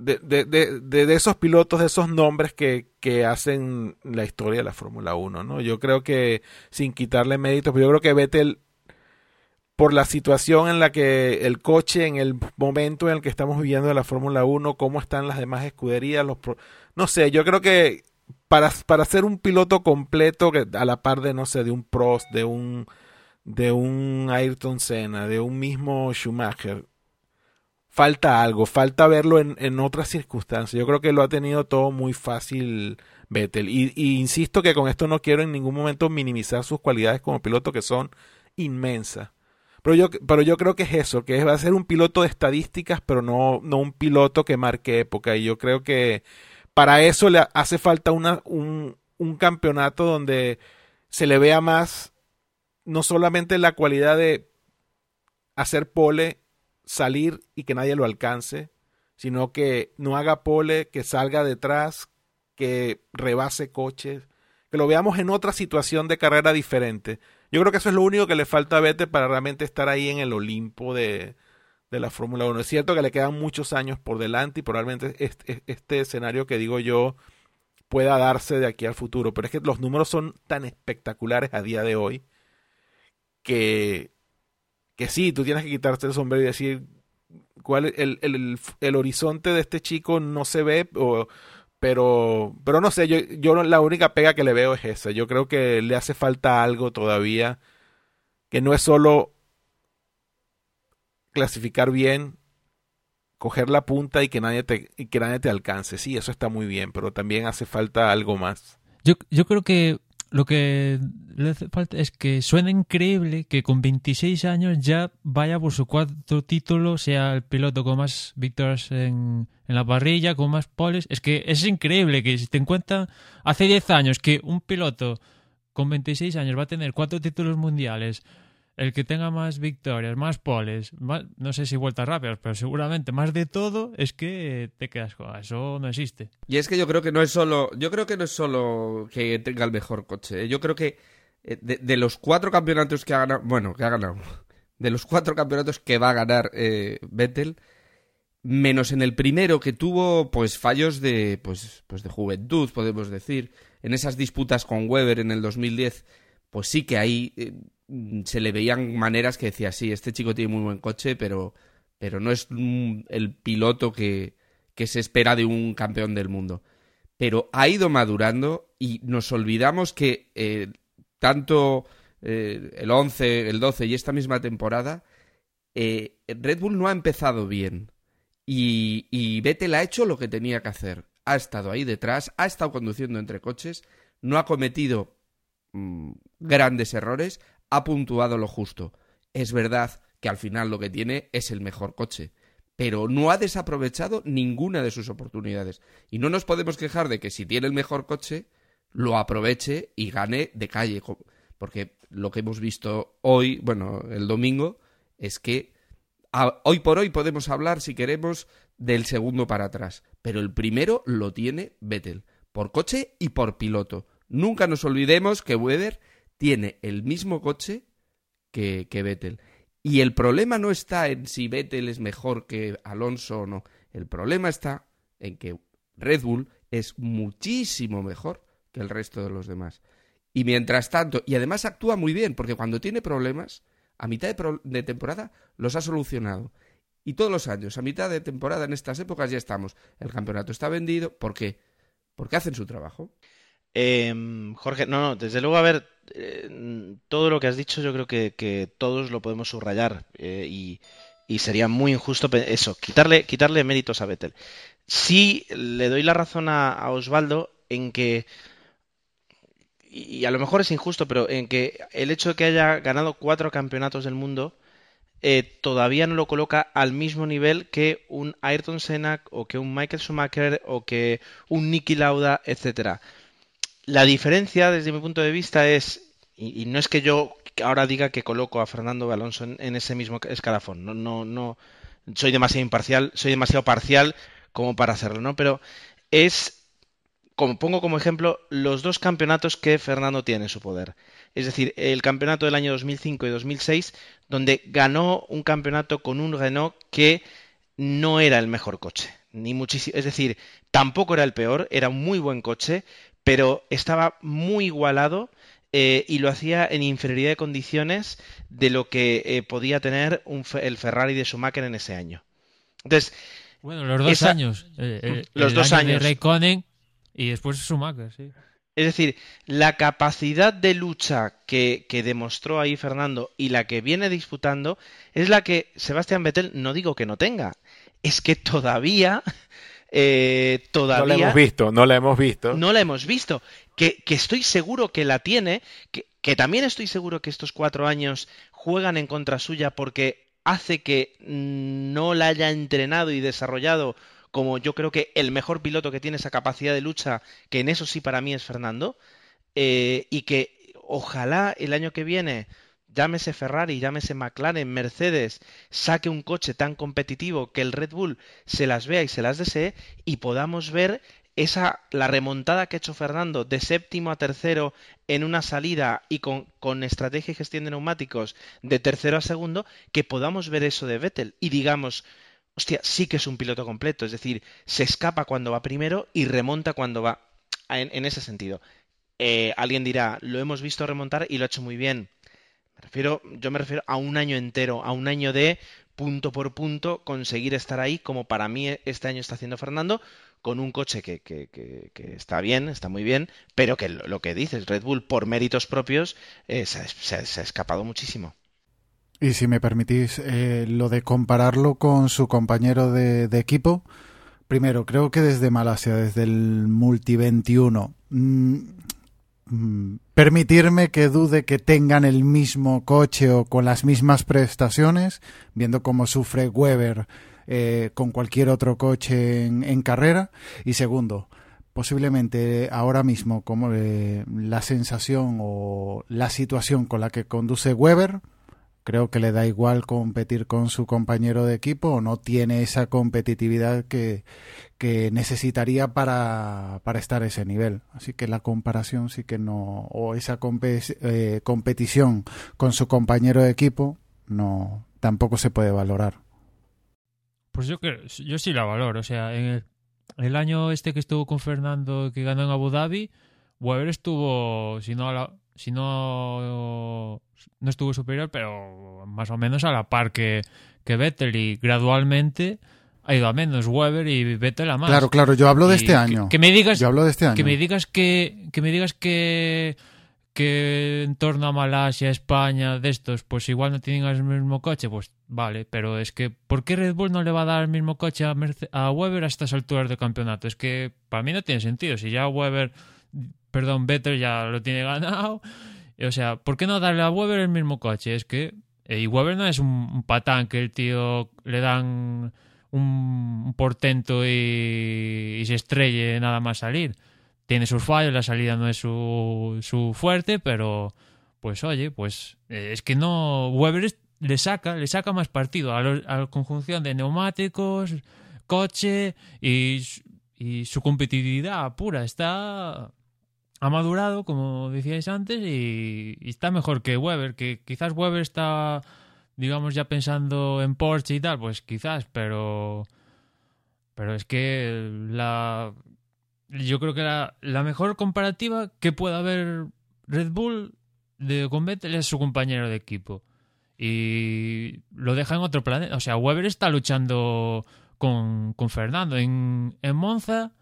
de, de, de, de, esos pilotos, de esos nombres que, que hacen la historia de la Fórmula 1, ¿no? Yo creo que, sin quitarle méritos, pero yo creo que Vettel por la situación en la que el coche, en el momento en el que estamos viviendo de la Fórmula 1, cómo están las demás escuderías, los no sé, yo creo que para, para ser un piloto completo, a la par de, no sé, de un Prost, de un, de un Ayrton Senna, de un mismo Schumacher, falta algo, falta verlo en, en otras circunstancias. Yo creo que lo ha tenido todo muy fácil Vettel. Y, insisto que con esto no quiero en ningún momento minimizar sus cualidades como piloto, que son inmensas. Pero yo, pero yo creo que es eso, que va a ser un piloto de estadísticas, pero no, no un piloto que marque época. Y yo creo que para eso le hace falta una, un, un campeonato donde se le vea más, no solamente la cualidad de hacer pole, salir y que nadie lo alcance, sino que no haga pole, que salga detrás, que rebase coches, que lo veamos en otra situación de carrera diferente. Yo creo que eso es lo único que le falta a Vettel para realmente estar ahí en el Olimpo de, de la Fórmula 1. Es cierto que le quedan muchos años por delante y probablemente este, este, escenario que digo yo pueda darse de aquí al futuro, pero es que los números son tan espectaculares a día de hoy que, que sí, tú tienes que quitarte el sombrero y decir cuál el, el, el horizonte de este chico no se ve pero, pero no sé, yo, yo la única pega que le veo es esa. Yo creo que le hace falta algo todavía, que no es solo clasificar bien, coger la punta y que nadie te, y que nadie te alcance. Sí, eso está muy bien, pero también hace falta algo más. Yo, yo creo que lo que le hace falta es que suena increíble que con 26 años ya vaya por su cuarto título, sea el piloto con más victorias en, en la parrilla, con más poles. Es que es increíble que si te encuentran hace 10 años que un piloto con 26 años va a tener cuatro títulos mundiales, el que tenga más victorias, más poles, no sé si vueltas rápidas, pero seguramente más de todo es que te quedas con eso no existe. Y es que yo creo que no es solo, yo creo que no es solo que tenga el mejor coche, ¿eh? yo creo que eh, de, los cuatro campeonatos que ha ganado, bueno, que ha ganado, de los cuatro campeonatos que va a ganar eh, Vettel, menos en el primero que tuvo pues fallos de pues, pues de juventud, podemos decir, en esas disputas con Weber en el 2010, pues sí que ahí se le veían maneras que decía, sí, este chico tiene muy buen coche, pero, pero no es el piloto que, que se espera de un campeón del mundo. Pero ha ido madurando y nos olvidamos que eh, tanto eh, el 11, el 12 y esta misma temporada, eh, Red Bull no ha empezado bien. Y, y Vettel ha hecho lo que tenía que hacer. Ha estado ahí detrás, ha estado conduciendo entre coches, no ha cometido mm, grandes errores, ha puntuado lo justo. Es verdad que al final lo que tiene es el mejor coche, pero no ha desaprovechado ninguna de sus oportunidades. Y no nos podemos quejar de que si tiene el mejor coche, lo aproveche y gane de calle. Porque lo que hemos visto hoy, bueno, el domingo, es que hoy por hoy podemos hablar, si queremos, del segundo para atrás. Pero el primero lo tiene Vettel, por coche y por piloto. Nunca nos olvidemos que Weber tiene el mismo coche que, que Vettel. Y el problema no está en si Vettel es mejor que Alonso o no. El problema está en que Red Bull es muchísimo mejor que el resto de los demás. Y mientras tanto, y además actúa muy bien, porque cuando tiene problemas, a mitad de, de, temporada los ha solucionado. Y todos los años, a mitad de temporada, en estas épocas ya estamos. El campeonato está vendido. ¿Por qué? Porque hacen su trabajo. Eh, Jorge, no, no, desde luego, a ver, eh, todo lo que has dicho yo creo que, todos lo podemos subrayar eh, y, sería muy injusto eso, quitarle, quitarle méritos a Vettel. Sí le doy la razón a, Osvaldo en que, y a lo mejor es injusto, pero en que el hecho de que haya ganado cuatro campeonatos del mundo eh, todavía no lo coloca al mismo nivel que un Ayrton Senna o que un Michael Schumacher o que un Niki Lauda, etcétera. La diferencia, desde mi punto de vista, es, y, no es que yo ahora diga que coloco a Fernando Alonso en, ese mismo escalafón, no, no, no, soy demasiado imparcial, soy demasiado parcial como para hacerlo, ¿no? Pero es, como pongo como ejemplo, los dos campeonatos que Fernando tiene en su poder. Es decir, el campeonato del año 2005 y 2006, donde ganó un campeonato con un Renault que no era el mejor coche, ni muchísimo, es decir, tampoco era el peor, era un muy buen coche, pero estaba muy igualado eh, y lo hacía en inferioridad de condiciones de lo que eh, podía tener el Ferrari de Schumacher en ese año. Entonces, bueno, los dos años. Eh, los dos años. De y después Schumacher, sí. Es decir, la capacidad de lucha que, que, demostró ahí Fernando y la que viene disputando es la que Sebastián Vettel no digo que no tenga, es que todavía eh, todavía... No la hemos visto, no la hemos visto. No la hemos visto. Que, estoy seguro que la tiene, que, que también estoy seguro que estos cuatro años juegan en contra suya porque hace que no la haya entrenado y desarrollado como yo creo que el mejor piloto que tiene esa capacidad de lucha, que en eso sí para mí es Fernando, eh, y que ojalá el año que viene llámese Ferrari, llámese McLaren, Mercedes, saque un coche tan competitivo que el Red Bull se las vea y se las desee y podamos ver esa la remontada que ha hecho Fernando de séptimo a tercero en una salida y con, con, estrategia y gestión de neumáticos de tercero a segundo, que podamos ver eso de Vettel y digamos, hostia, sí que es un piloto completo, es decir, se escapa cuando va primero y remonta cuando va en, ese sentido. Eh, alguien dirá, lo hemos visto remontar y lo ha hecho muy bien refiero, yo me refiero a un año entero, a un año de punto por punto conseguir estar ahí, como para mí este año está haciendo Fernando, con un coche que, está bien, está muy bien, pero que lo, que dices, Red Bull por méritos propios eh, se, ha escapado muchísimo. Y si me permitís, eh, lo de compararlo con su compañero de, equipo, primero, creo que desde Malasia, desde el Multi 21, Mm, permitirme que dude que tengan el mismo coche o con las mismas prestaciones, viendo cómo sufre Weber eh, con cualquier otro coche en, carrera. Y segundo, posiblemente ahora mismo como eh, la sensación o la situación con la que conduce Weber creo que le da igual competir con su compañero de equipo o no tiene esa competitividad que, necesitaría para, para, estar a ese nivel. Así que la comparación sí que no, o esa eh, competición con su compañero de equipo no tampoco se puede valorar. Pues yo creo, yo sí la valoro. O sea, en el, año este que estuvo con Fernando que ganó en Abu Dhabi, Weber estuvo, si no a la, si no, no estuvo superior, pero más o menos a la par que, que Vettel y gradualmente ha ido a menos Weber y Vettel a más. Claro, claro, yo hablo de este año. Que, me digas, yo hablo de este año. Que me digas que, que me digas que que en torno a Malasia, España, de estos, pues igual no tienen el mismo coche, pues vale, pero es que ¿por qué Red Bull no le va a dar el mismo coche a, a Weber a estas alturas de campeonato? Es que para mí no tiene sentido. Si ya Weber perdón, Vettel ya lo tiene ganado. O sea, ¿por qué no darle a Weber el mismo coche? Es que. Eh, y Weber no es un, patán que el tío le dan un, portento y, se estrelle nada más salir. Tiene sus fallos, la salida no es su, su fuerte, pero. Pues oye, pues eh, es que no. Weber le saca, le saca más partido a, la conjunción de neumáticos, coche y, y su competitividad pura. Está ha madurado, como decíais antes, y, está mejor que Weber, que quizás Weber está, digamos, ya pensando en Porsche y tal, pues quizás, pero... Pero es que la... Yo creo que la, la mejor comparativa que pueda haber Red Bull de con Vettel es su compañero de equipo. Y lo deja en otro planeta. O sea, Weber está luchando con, con Fernando. En, en Monza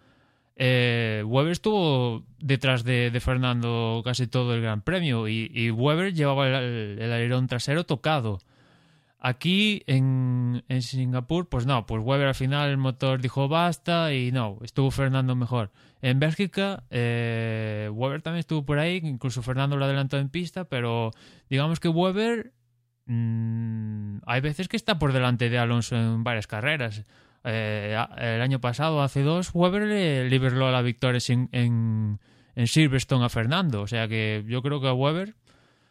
eh, Weber estuvo detrás de, Fernando casi todo el Gran Premio y, Weber llevaba el, alerón trasero tocado. Aquí en, Singapur, pues no, pues Weber al final el motor dijo basta y no, estuvo Fernando mejor. En Bélgica, eh, Weber también estuvo por ahí, incluso Fernando lo adelantó en pista, pero digamos que Weber mm, hay veces que está por delante de Alonso en varias carreras. Eh, el año pasado, hace dos, Weber le liberó la victoria en, en, Silverstone a Fernando. O sea que yo creo que a Weber,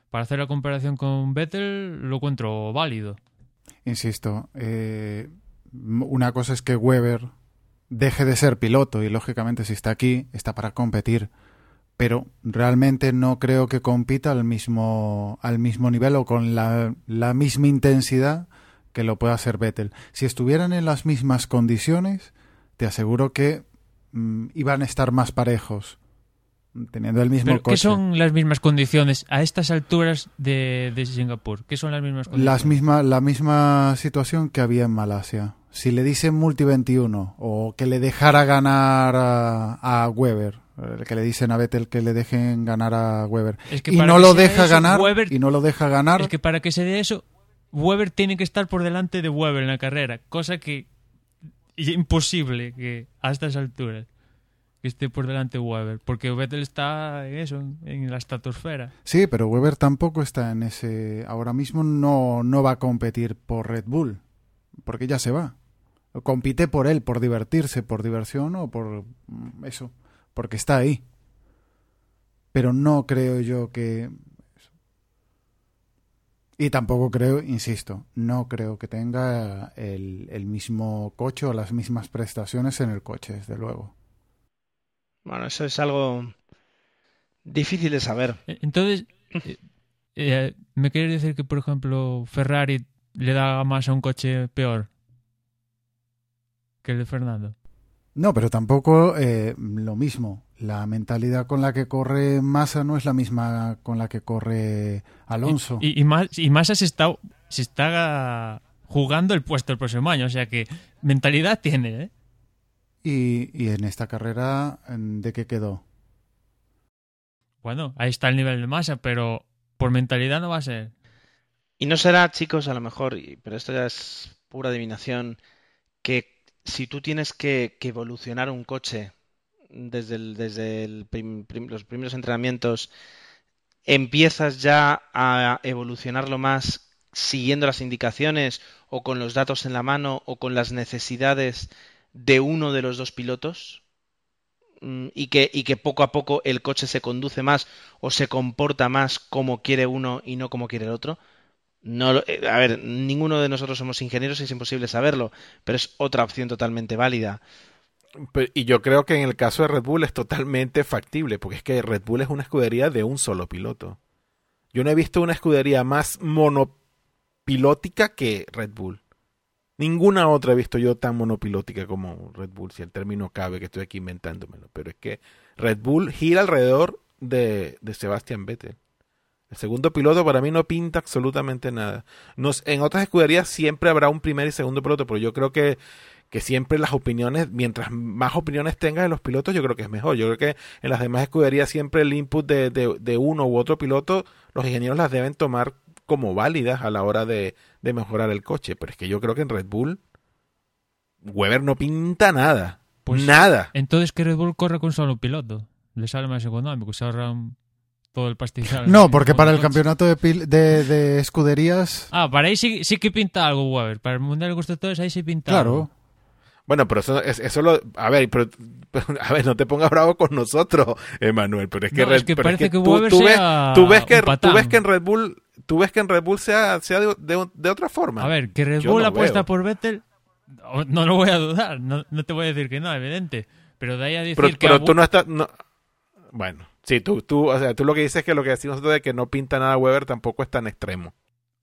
para hacer la comparación con Vettel, lo encuentro válido. Insisto, eh, una cosa es que Weber deje de ser piloto y lógicamente si está aquí está para competir pero realmente no creo que compita al mismo al mismo nivel o con la, la misma intensidad que lo pueda hacer Vettel. Si estuvieran en las mismas condiciones, te aseguro que mm, iban a estar más parejos. teniendo el mismo Pero, coche. ¿Qué son las mismas condiciones a estas alturas de, de Singapur? ¿Qué son las mismas condiciones? Las misma, la misma situación que había en Malasia. Si le dicen multi 21 o que le dejara ganar a, a Weber, eh, que le dicen a Vettel que le dejen ganar a Weber Es que y no lo deja eso, ganar Weber- y no lo deja ganar, Es que para que se dé eso, Weber tiene que estar por delante de Weber en la carrera, cosa que es imposible que a estas alturas que esté por delante de Weber, porque Vettel está en eso, en la estratosfera. sí, pero Weber tampoco está en ese, ahora mismo no, no va a competir por Red Bull, porque ya se va. Compite por él, por divertirse, por diversión o por mm, eso, porque está ahí. Pero no creo yo que Y tampoco creo, insisto, no creo que tenga el, el mismo coche o las mismas prestaciones en el coche, desde luego. Bueno, eso es algo difícil de saber. Eh, Entonces, eh, eh, ¿me quieres decir que, por ejemplo, Ferrari le da más a un coche peor que el de Fernando? No, pero tampoco eh, lo mismo. La mentalidad con la que corre Massa no es la misma con la que corre Alonso. Y, y, más, y Massa se está, se está jugando el puesto el próximo año, o sea que mentalidad tiene, ¿eh? Y, y en esta carrera, ¿de qué quedó? Bueno, ahí está el nivel de masa, pero por mentalidad no va a ser. Y no será, chicos, a lo mejor, y- pero esto ya es pura adivinación, que si tú tienes que, evolucionar un coche desde, el- los primeros entrenamientos, empiezas ya a evolucionarlo más siguiendo las indicaciones o con los datos en la mano o con las necesidades de uno de los dos pilotos Mm, y que poco a poco el coche se conduce más o se comporta más como quiere uno y no como quiere el otro. No, eh, a ver, ninguno de nosotros somos ingenieros y es imposible saberlo, pero es otra opción totalmente válida. Y yo creo que en el caso de Red Bull es totalmente factible, porque es que Red Bull es una escudería de un solo piloto. Yo no he visto una escudería más monopilótica que Red Bull. Ninguna otra he visto yo tan monopilótica como Red Bull, si el término cabe, que estoy aquí inventándomelo. Pero es que Red Bull gira alrededor de, de Sebastian Vettel. El segundo piloto para mí no pinta absolutamente nada. Nos, en otras escuderías siempre habrá un primer y segundo piloto, pero yo creo que, que siempre las opiniones, mientras más opiniones tengas de los pilotos, yo creo que es mejor. Yo creo que en las demás escuderías siempre el input de, de, de uno u otro piloto, los ingenieros las deben tomar como válidas a la hora de, de mejorar el coche. Pero es que yo creo que en Red Bull, Weber no pinta nada. Pues- nada. Entonces que Red Bull corre con solo piloto. Le sale más económico, se ahorran todo el pastizal. No, porque para el campeonato de, pil- de, de escuderías, Ah, para ahí sí, sí que pinta algo, Weber. Para el Mundial de Constructores ahí sí pinta claro. algo. Bueno, pero eso, es- eso lo... A ver, pero, a ver, no te pongas bravo con nosotros, Emanuel, pero es que, No, Red- es que pero parece que tú, Weber tú ves, sea tú ves que un tú patán. ves que en Red Bull tú ves que en Red Bull sea, sea de, de- de otra forma. A ver, que Red Yo Bull no apuesta veo. por Vettel, no, no lo voy a dudar. No, no te voy a decir que no, evidente. Pero de ahí a decir pero, que... pero a tú Bu- no estás no- bueno, sí, tú tú, o sea, tú lo que dices es que lo que decimos nosotros de que no pinta nada Weber tampoco es tan extremo.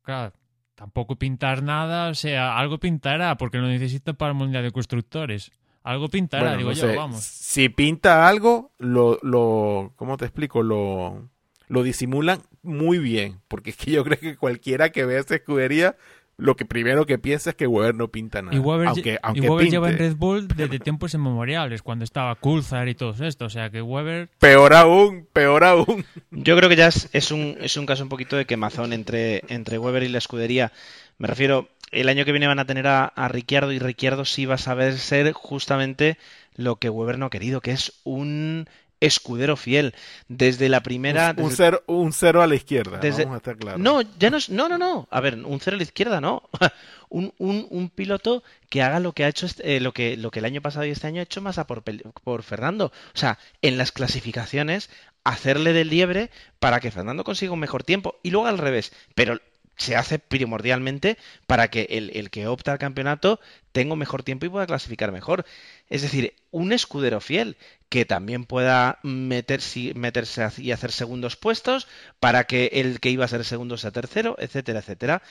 Claro, tampoco pintar nada, o sea, algo pintará, porque lo necesita para el Mundial de Constructores. Algo pintará, Bueno, digo no yo, sé, vamos. Si pinta algo, lo, lo, ¿cómo te explico? Lo, lo disimulan muy bien, porque es que yo creo que cualquiera que vea esa escudería, lo que primero que piensa es que Weber no pinta nada. Y Weber, aunque, lle- aunque y Weber lleva en Red Bull desde tiempos inmemoriales, cuando estaba Coulthard y todo esto. O sea que Weber Peor aún, peor aún. Yo creo que ya es, es un, es un caso un poquito de quemazón entre, entre Weber y la escudería. Me refiero, el año que viene van a tener a, a Ricciardo y Ricciardo sí va a saber ser justamente lo que Weber no ha querido, que es un escudero fiel. Desde la primera... un, cero, un cero a la izquierda, Desde- vamos a estar claros. No, ya no es. No, no, no. A ver, un cero a la izquierda, no. un, un, un piloto que haga lo que ha hecho este- eh, lo que lo que el año pasado y este año ha hecho más a por, por Fernando. O sea, en las clasificaciones hacerle de liebre para que Fernando consiga un mejor tiempo y luego al revés. Pero se hace primordialmente para que el, el que opta al campeonato tenga un mejor tiempo y pueda clasificar mejor. Es decir, un escudero fiel que también pueda meterse, meterse y hacer segundos puestos para que el que iba a ser segundo sea tercero, etcétera, etcétera.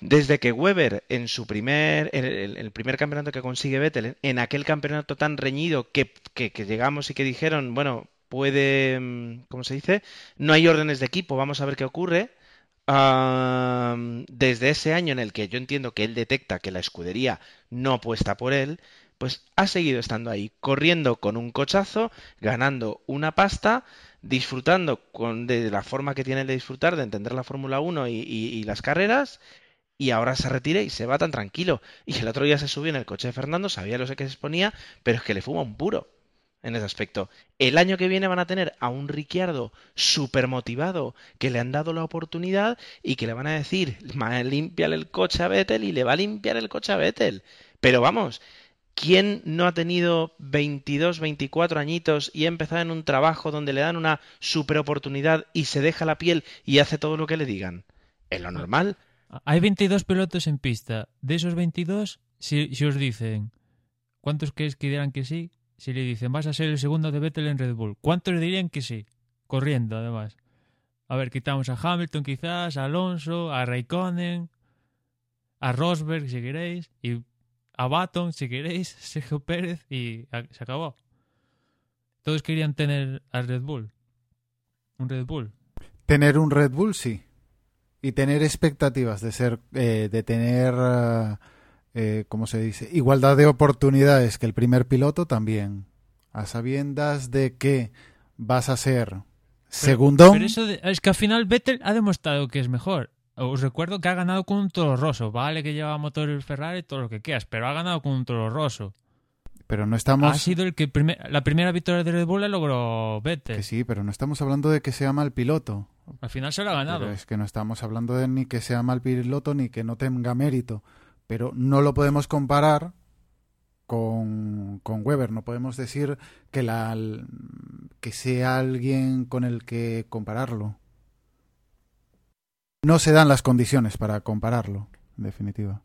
Desde que Weber en su primer, el, el primer campeonato que consigue Vettel, en aquel campeonato tan reñido que, que, que llegamos y que dijeron, bueno, puede, mm, ¿cómo se dice? No hay órdenes de equipo, vamos a ver qué ocurre. Desde ese año en el que yo entiendo que él detecta que la escudería no apuesta por él, pues ha seguido estando ahí, corriendo con un cochazo, ganando una pasta, disfrutando con, de la forma que tiene de disfrutar, de entender la Fórmula 1 y, las carreras, y ahora se retira y se va tan tranquilo. Y el otro día se subió en el coche de Fernando, sabía lo que se exponía, pero es que le fuma un puro en ese aspecto. El año que viene van a tener a un Ricciardo súper motivado, que le han dado la oportunidad y que le van a decir, limpiar el coche a Vettel y le va a limpiar el coche a Vettel. Pero vamos, ¿quién no ha tenido 22, 24 añitos y ha empezado en un trabajo donde le dan una super oportunidad y se deja la piel y hace todo lo que le digan? Es lo normal. Hay 22 pilotos en pista. De esos 22, si, si os dicen, ¿cuántos crees que dirán que sí? Si le dicen vas a ser el segundo de Vettel en Red Bull, ¿cuántos dirían que sí? Corriendo, además. A ver, quitamos a Hamilton quizás, a Alonso, a Raikkonen, a Rosberg si queréis, y a Baton si queréis, Sergio Pérez, y se acabó. Todos querían tener al Red Bull. Un Red Bull. Tener un Red Bull, sí. Y tener expectativas de ser, eh, de tener... Ah, eh, ¿cómo se dice? Igualdad de oportunidades que el primer piloto también. A sabiendas de que vas a ser segundo. Pero eso es que al final Vettel ha demostrado que es mejor. Os recuerdo que ha ganado con un toro roso. Vale que lleva motor Ferrari, todo lo que quieras, pero ha ganado con un toro roso. Pero no estamos. Ha sido el que la primera victoria de Red Bull la logró Vettel. Que sí, pero no estamos hablando de que sea mal piloto. Al final se lo ha ganado. es que no estamos hablando de ni que sea mal piloto ni que no tenga mérito pero no lo podemos comparar con, con Weber. No podemos decir que, la, que sea alguien con el que compararlo. No se dan las condiciones para compararlo, en definitiva.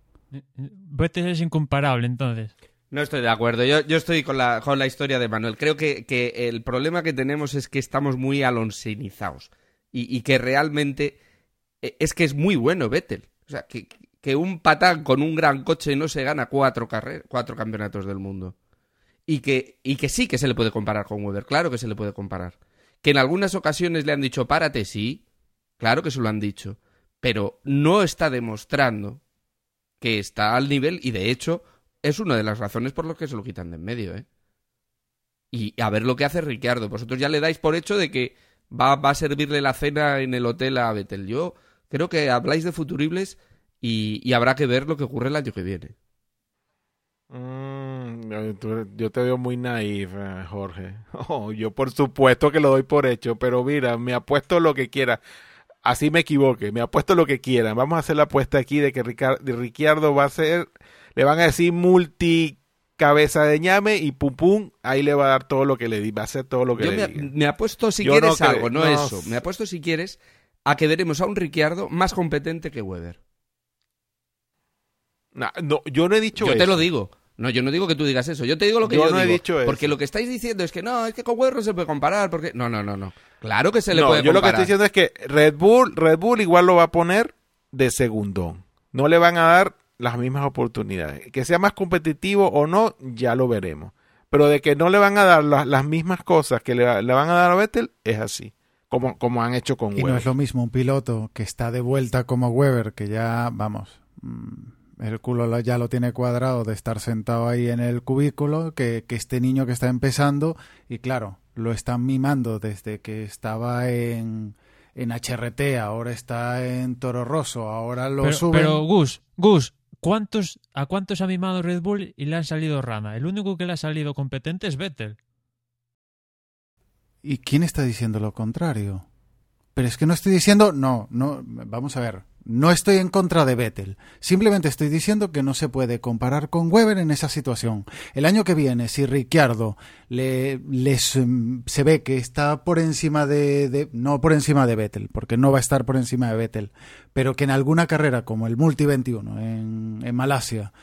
Vettel es incomparable, entonces. No estoy de acuerdo. Yo, yo estoy con la, con la historia de Manuel. Creo que, que, el problema que tenemos es que estamos muy alonsinizados. Y, y que realmente e, es que es muy bueno Vettel. O sea, que, que un patán con un gran coche no se gana cuatro, cuatro campeonatos del mundo. Y que, y que sí que se le puede comparar con Weber, claro que se le puede comparar. Que en algunas ocasiones le han dicho párate, sí, claro que se lo han dicho, pero no está demostrando que está al nivel y de hecho es una de las razones por las que se lo quitan de en medio, ¿eh? Y a ver lo que hace Ricciardo. Vosotros ya le dais por hecho de que va, va a servirle la cena en el hotel a Betel. Yo creo que habláis de futuribles y, habrá que ver lo que ocurre el año que viene. Mm, yo te veo muy naif, eh, Jorge. Oh, yo por supuesto que lo doy por hecho, pero mira, me apuesto lo que quiera. Así me equivoque, me apuesto lo que quiera. Vamos a hacer la apuesta aquí de que Ricciardo va a ser, le van a decir multi cabeza de ñame y pum pum, ahí le va a dar todo lo que le di, va a hacer todo lo que le me, me apuesto si quieres algo, no, eso. Me apuesto si quieres a que veremos a un Ricciardo más competente que Weber. No, yo no he dicho yo eso. Yo te lo digo. No, yo no digo que tú digas eso. Yo te digo lo que yo, no he dicho eso. Porque lo que estáis diciendo es que no, es que con Weber no se puede comparar. Porque... No, no, no, no. Claro que se le no, puede yo comparar. Yo lo que estoy diciendo es que Red Bull, Red Bull igual lo va a poner de segundón. No le van a dar las mismas oportunidades. Que sea más competitivo o no, ya lo veremos. Pero de que no le van a dar las mismas cosas que le, le, van a dar a Vettel, es así. Como, como han hecho con y Weber. no es lo mismo un piloto que está de vuelta como Weber, que ya, vamos, mm, el culo ya lo tiene cuadrado de estar sentado ahí en el cubículo, que, este niño que está empezando, y claro, lo están mimando desde que estaba en, en HRT, ahora está en Toro Rosso, ahora lo pero, suben. Pero Gus, Gus, ¿cuántos, ¿a cuántos ha mimado Red Bull y le han salido rana? El único que le ha salido competente es Vettel. ¿Y quién está diciendo lo contrario? Pero es que no estoy diciendo, no, no, vamos a ver, no estoy en contra de Vettel, simplemente estoy diciendo que no se puede comparar con Weber en esa situación. El año que viene, si Ricciardo le, mm, se ve que está por encima de, no por encima de Vettel, porque no va a estar por encima de Vettel, pero que en alguna carrera como el Multi 21 en, en Malasia,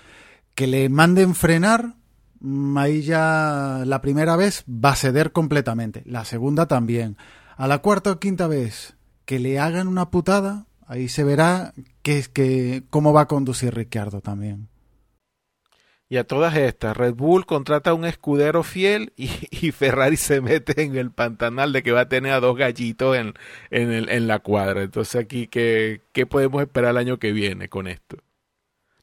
que le manden frenar, mm, ahí ya la primera vez va a ceder completamente, la segunda también. A la cuarta o quinta vez que le hagan una putada, Ahí se verá que, que, cómo va a conducir Ricciardo también. Y a todas estas, Red Bull contrata a un escudero fiel y, Ferrari se mete en el pantanal de que va a tener a dos gallitos en, en, el, en la cuadra. Entonces aquí, ¿qué, ¿qué podemos esperar el año que viene con esto?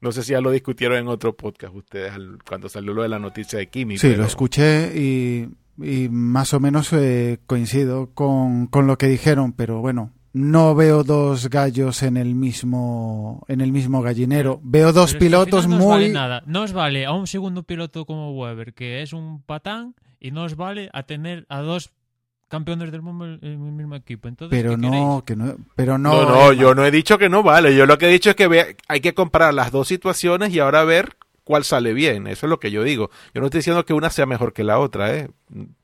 No sé si ya lo discutieron en otro podcast ustedes cuando salió lo de la noticia de Kimi. Sí, lo escuché y, y más o menos eh, coincido con, con lo que dijeron, pero bueno, no veo dos gallos en el mismo en el mismo gallinero. Veo dos pilotos no muy vale nada. No os vale a un segundo piloto como Weber, que es un patán, y no os vale a tener a dos campeones del mundo en el mismo equipo. Entonces, pero no, que no, pero no. No, no, yo no he dicho que no vale. Yo lo que he dicho es que hay que comparar las dos situaciones y ahora ver cuál sale bien. Eso es lo que yo digo. Yo no estoy diciendo que una sea mejor que la otra, ¿eh?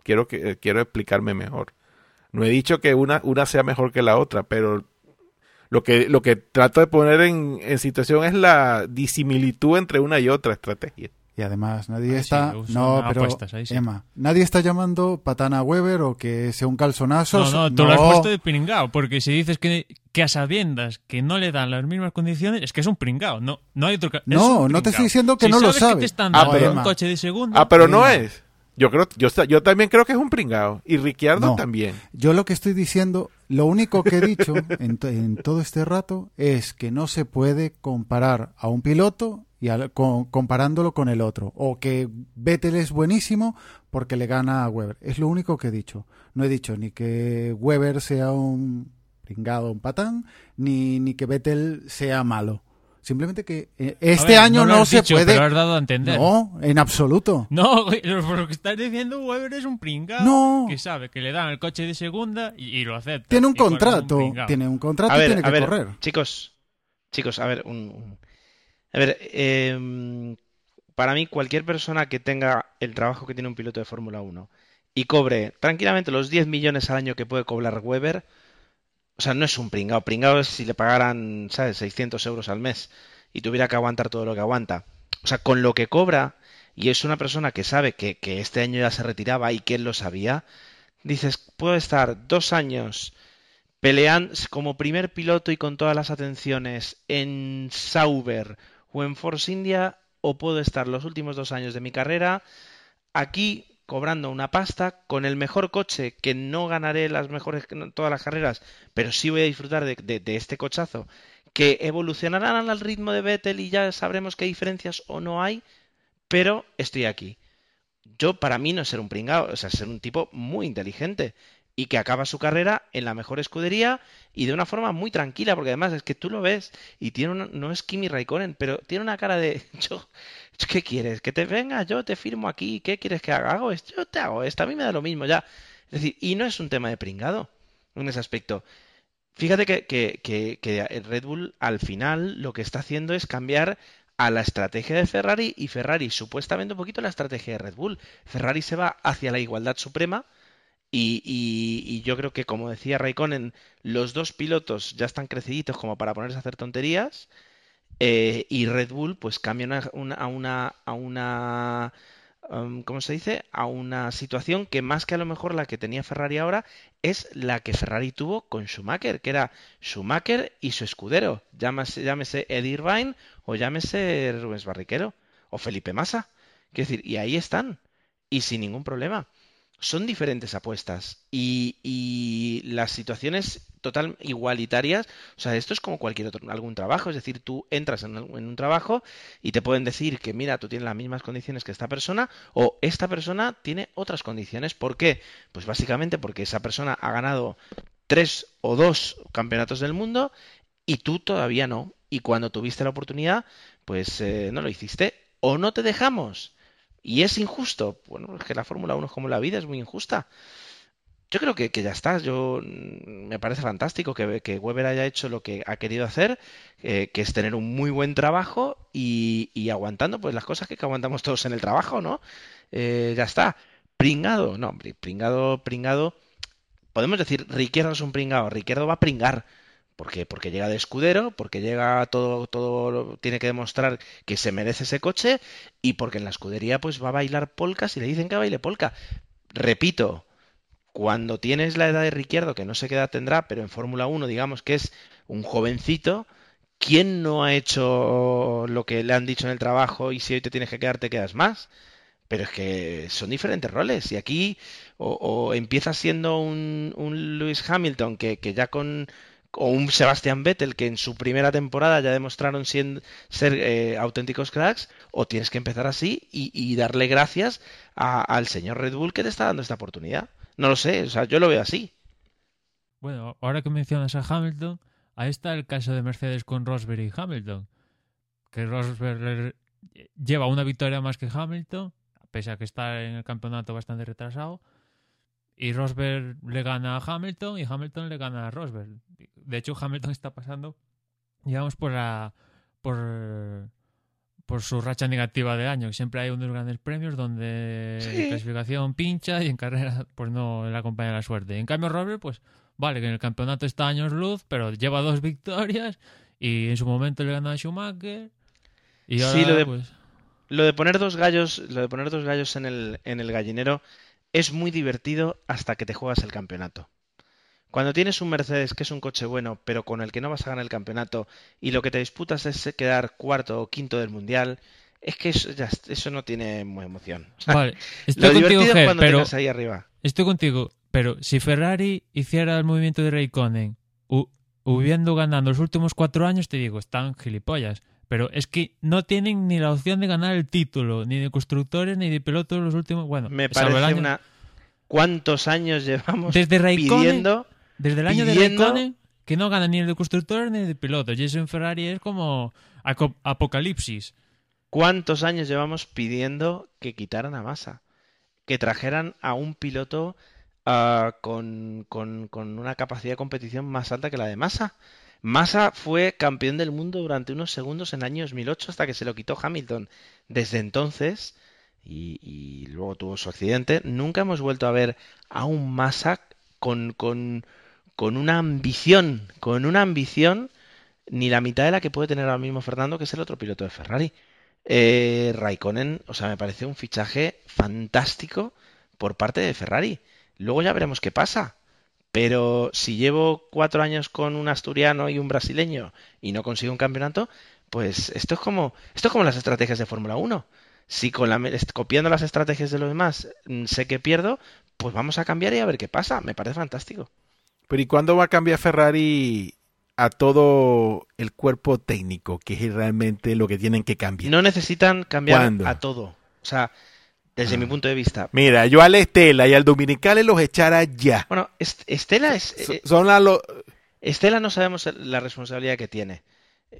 Quiero que quiero explicarme mejor. No he dicho que una, una sea mejor que la otra, pero lo que, lo que trato de poner en, en situación es la disimilitud entre una y otra estrategia. Y además nadie está no, pero Emma, nadie está llamando patana Weber o que sea un calzonazo. No, no, tú lo has puesto de pringao, porque si dices que, que a sabiendas que no le dan las mismas condiciones, es que es un pringao, no, no hay otro No, no te estoy diciendo que no lo sabes. Que te están ah, pero, un coche de segunda. Ah, pero no es. Yo creo, yo, yo también creo que es un pringao. Y Ricciardo también. Yo lo que estoy diciendo, lo único que he dicho en, en, todo este rato es que no se puede comparar a un piloto y comparándolo con el otro. O que Vettel es buenísimo porque le gana a Weber. Es lo único que he dicho. No he dicho ni que Weber sea un pringado, un patán, ni, ni que Vettel sea malo. Simplemente que este año no, se puede. Pero has dado a entender. No, en absoluto. No, por lo que estás diciendo, Weber es un pringado no. que sabe que le dan el coche de segunda y, lo acepta. Tiene un contrato, tiene un contrato y tiene que correr. Chicos, chicos, a ver, un, a ver, em, para mí cualquier persona que tenga el trabajo que tiene un piloto de Fórmula 1 y cobre tranquilamente los 10 millones al año que puede cobrar Weber, o sea, no es un pringao. Pringao es si le pagaran, ¿sabes?, 600 euros al mes y tuviera que aguantar todo lo que aguanta. O sea, con lo que cobra, y es una persona que sabe que, que este año ya se retiraba y que él lo sabía, dices, puedo estar dos años peleando como primer piloto y con todas las atenciones en Sauber o en Force India, o puedo estar los últimos dos años de mi carrera aquí cobrando una pasta con el mejor coche, que no ganaré las mejores todas las carreras, pero sí voy a disfrutar de, este cochazo, que evolucionarán al ritmo de Vettel y ya sabremos qué diferencias o no hay, pero estoy aquí. Yo, para mí, no es ser un pringao, o sea, ser un tipo muy inteligente y que acaba su carrera en la mejor escudería y de una forma muy tranquila, porque además es que tú lo ves y tiene no es Kimi Raikkonen, pero tiene una cara de yo, ¿qué quieres? Que te venga, yo te firmo aquí, ¿qué quieres que haga? Hago esto, yo te hago esto, a mí me da lo mismo ya. Es decir, y no es un tema de pringado en ese aspecto. Fíjate que, que, que, Red Bull al final lo que está haciendo es cambiar a la estrategia de Ferrari y Ferrari supuestamente un poquito la estrategia de Red Bull. Ferrari se va hacia la igualdad suprema, y, yo creo que, como decía Raikkonen, los dos pilotos ya están creciditos como para ponerse a hacer tonterías. Eh, y Red Bull, pues cambia a una, a una um, ¿cómo se dice? A una situación que más que a lo mejor la que tenía Ferrari ahora es la que Ferrari tuvo con Schumacher, que era Schumacher y su escudero. Llámese, llámese Eddie Irvine o llámese Rubens Barrichello o Felipe Massa. Quiero decir, y ahí están. Y sin ningún problema son diferentes apuestas y, las situaciones total igualitarias, o sea, esto es como cualquier otro algún trabajo, es decir, tú entras en, un trabajo y te pueden decir que mira, tú tienes las mismas condiciones que esta persona o esta persona tiene otras condiciones, ¿por qué? Pues básicamente porque esa persona ha ganado tres o dos campeonatos del mundo y tú todavía no, y cuando tuviste la oportunidad, pues eh, no lo hiciste o no te dejamos y es injusto. Bueno, es que la Fórmula 1 es como la vida, es muy injusta. Yo creo que, ya está. Yo mm, me parece fantástico que, que, Weber haya hecho lo que ha querido hacer, eh, que es tener un muy buen trabajo y, aguantando pues las cosas que, aguantamos todos en el trabajo, ¿no? Eh, ya está. Pringado, no, hombre, pringado, pringado. Podemos decir, Riquierdo es un pringado, Riquierdo va a pringar porque, porque llega de escudero, porque llega todo, todo, tiene que demostrar que se merece ese coche y porque en la escudería pues va a bailar polcas y le dicen que baile polka. Repito, cuando tienes la edad de Riquierdo, que no sé qué edad tendrá, pero en Fórmula 1 digamos que es un jovencito, ¿quién no ha hecho lo que le han dicho en el trabajo y si hoy te tienes que quedar te quedas más? Pero es que son diferentes roles y aquí o, o empiezas siendo un, un Lewis Hamilton que, que ya con o un Sebastian Vettel que en su primera temporada ya demostraron ser eh, auténticos cracks, o tienes que empezar así y, darle gracias a- al señor Red Bull que te está dando esta oportunidad. No lo sé, o sea, yo lo veo así. Bueno, ahora que mencionas a Hamilton, ahí está el caso de Mercedes con Rosberg y Hamilton. Que Rosberg lleva una victoria más que Hamilton, pese a que está en el campeonato bastante retrasado. Y Rosberg le gana a Hamilton y Hamilton le gana a Rosberg. De hecho, Hamilton está pasando, digamos, por la. por. por su racha negativa de año. Siempre hay unos grandes premios donde Sí. en clasificación pincha y en carrera, pues no le acompaña la suerte. En cambio, Rosberg, pues vale, que en el campeonato está años luz, pero lleva dos victorias y en su momento le gana a Schumacher. Y Sí, ahora, lo de- pues. Lo de poner dos gallos, lo de poner dos gallos en el, en el gallinero es muy divertido hasta que te juegas el campeonato. Cuando tienes un Mercedes que es un coche bueno, pero con el que no vas a ganar el campeonato y lo que te disputas es quedar cuarto o quinto del mundial, es que eso, ya- eso no tiene muy emoción. O sea, Vale, lo estoy contigo, divertido es Ger, cuando pero ahí arriba. estoy contigo. Pero si Ferrari hiciera el movimiento de Raikkonen, hu- hubiendo ganado los últimos cuatro años, te digo, están gilipollas. Pero es que no tienen ni la opción de ganar el título, ni de constructores, ni de pilotos los últimos. Bueno, Me parece año- una... ¿Cuántos años llevamos Desde Raikkonen, pidiendo? desde el año de pidiendo- Raikkonen, que no gana ni el de constructores ni el de pilotos. Y eso en Ferrari es como apocalipsis. ¿Cuántos años llevamos pidiendo que quitaran a Massa? Que trajeran a un piloto ah, con, con- con una capacidad de competición más alta que la de Massa. Massa fue campeón del mundo durante unos segundos en el año 2008 hasta que se lo quitó Hamilton. Desde entonces, y, luego tuvo su accidente, nunca hemos vuelto a ver a un Massa con, con, con una ambición, con una ambición ni la mitad de la que puede tener ahora mismo Fernando, que es el otro piloto de Ferrari. Eh, Raikkonen, o sea, me parece un fichaje fantástico por parte de Ferrari. Luego ya veremos qué pasa. Pero si llevo cuatro años con un asturiano y un brasileño y no consigo un campeonato, pues esto es como, esto es como las estrategias de Fórmula 1. Si con la, copiando las estrategias de los demás mm, sé que pierdo, pues vamos a cambiar y a ver qué pasa. Me parece fantástico. Pero ¿y cuándo va a cambiar Ferrari a todo el cuerpo técnico, que es realmente lo que tienen que cambiar? No necesitan cambiar ¿Cuándo? a todo. O sea, desde Ah. mi punto de vista. Mira, yo al Estela y al Dominicales los echara ya. Bueno, Est- Estela es, eh, Son la lo- Estela no sabemos la responsabilidad que tiene.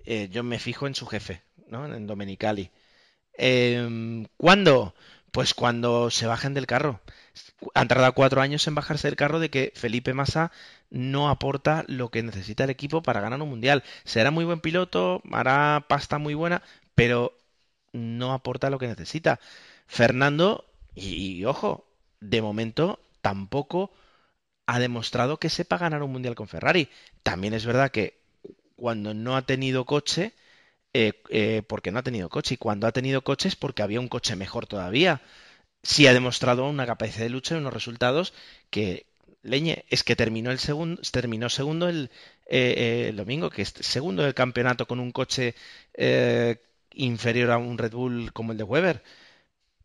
Eh, yo me fijo en su jefe, ¿no? En Domenicali. Eh, ¿Cuándo? Pues cuando se bajen del carro. Han tardado cuatro años en bajarse del carro de que Felipe Massa no aporta lo que necesita el equipo para ganar un mundial. Será muy buen piloto, hará pasta muy buena, pero no aporta lo que necesita. Fernando, y, ojo, de momento tampoco ha demostrado que sepa ganar un mundial con Ferrari. También es verdad que cuando no ha tenido coche, eh, eh, porque no ha tenido coche, y cuando ha tenido coche es porque había un coche mejor todavía. Sí ha demostrado una capacidad de lucha y unos resultados que, leñe, es que terminó el segundo, terminó segundo el, eh, eh, el domingo, que es segundo del campeonato con un coche eh, inferior a un Red Bull como el de Weber.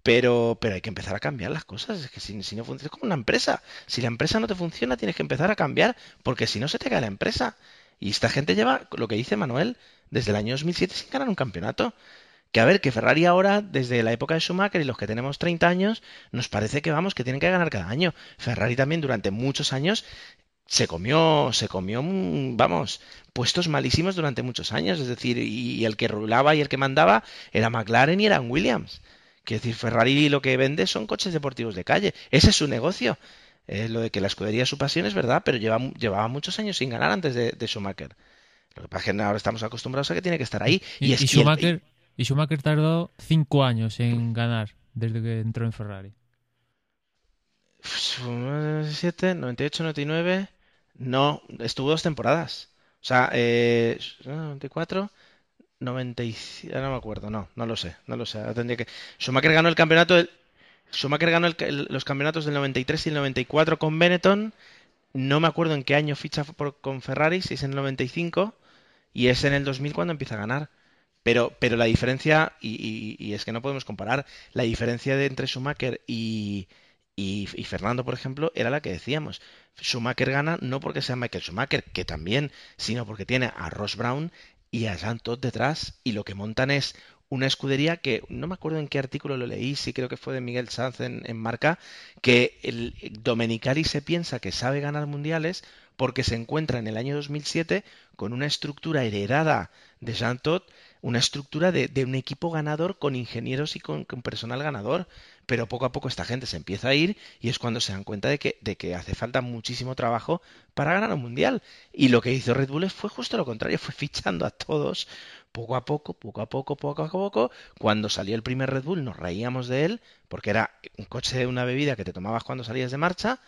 Pero, pero hay que empezar a cambiar las cosas. Es que si, no funciona, es como una empresa. Si la empresa no te funciona, tienes que empezar a cambiar, porque si no se te cae la empresa. Y esta gente lleva, lo que dice Manuel, desde el año 2007 sin ganar un campeonato. Que a ver, que Ferrari ahora, desde la época de Schumacher y los que tenemos 30 años, nos parece que vamos, que tienen que ganar cada año. Ferrari también durante muchos años se comió, se comió, mm, vamos, puestos malísimos durante muchos años. Es decir, y, y el que rulaba y el que mandaba era McLaren y eran Williams. Quiero decir, Ferrari lo que vende son coches deportivos de calle. Ese es su negocio. Eh, lo de que la escudería es su pasión es verdad, pero lleva, llevaba muchos años sin ganar antes de, de Schumacher. Lo que pasa es que ahora estamos acostumbrados a que tiene que estar ahí. Y, Y, es y y el- Schumacher, y Schumacher tardó cinco años en ganar desde que entró en Ferrari. 97, 98, 99. No, estuvo dos temporadas. O sea, eh, 94, 95, ah, no me acuerdo, no, no lo sé, no lo sé. tendría que... Schumacher ganó el campeonato, del- Schumacher ganó el- los campeonatos del 93 y el 94 con Benetton. No me acuerdo en qué año ficha con Ferrari, si es en el 95. y es en el 2000 cuando empieza a ganar. Pero, pero la diferencia, y, es que no podemos comparar, la diferencia de entre Schumacher y, y, Fernando, por ejemplo, era la que decíamos. Schumacher gana no porque sea Michael Schumacher, que también, sino porque tiene a Ross Brown y a Jean Todt detrás y lo que montan es una escudería que no me acuerdo en qué artículo lo leí, sí creo que fue de Miguel Sanz en, Marca, que el Domenicali se piensa que sabe ganar mundiales porque se encuentra en el año 2007 con una estructura heredada de Jean Todt, una estructura de, un equipo ganador con ingenieros y con, personal ganador. Pero poco a poco esta gente se empieza a ir y es cuando se dan cuenta de que, de que hace falta muchísimo trabajo para ganar un mundial. Y lo que hizo Red Bull fue justo lo contrario, fue fichando a todos poco a poco, poco a poco, poco a poco. Cuando salió el primer Red Bull nos reíamos de él porque era un coche de una bebida que te tomabas cuando salías de marcha.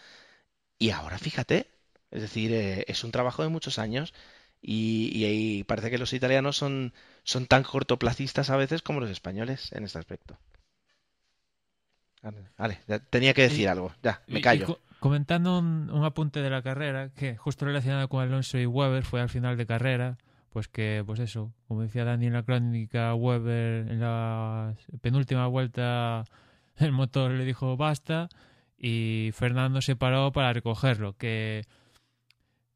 Y ahora fíjate, es decir, eh, es un trabajo de muchos años y, parece que los italianos son, son tan cortoplacistas a veces como los españoles en este aspecto. Vale, tenía que decir algo, ya, me callo. comentando un, un, apunte de la carrera, que justo relacionado con Alonso y Weber fue al final de carrera, pues que, pues eso, como decía Dani en la crónica, Weber en la penúltima vuelta el motor le dijo basta y Fernando se paró para recogerlo, que,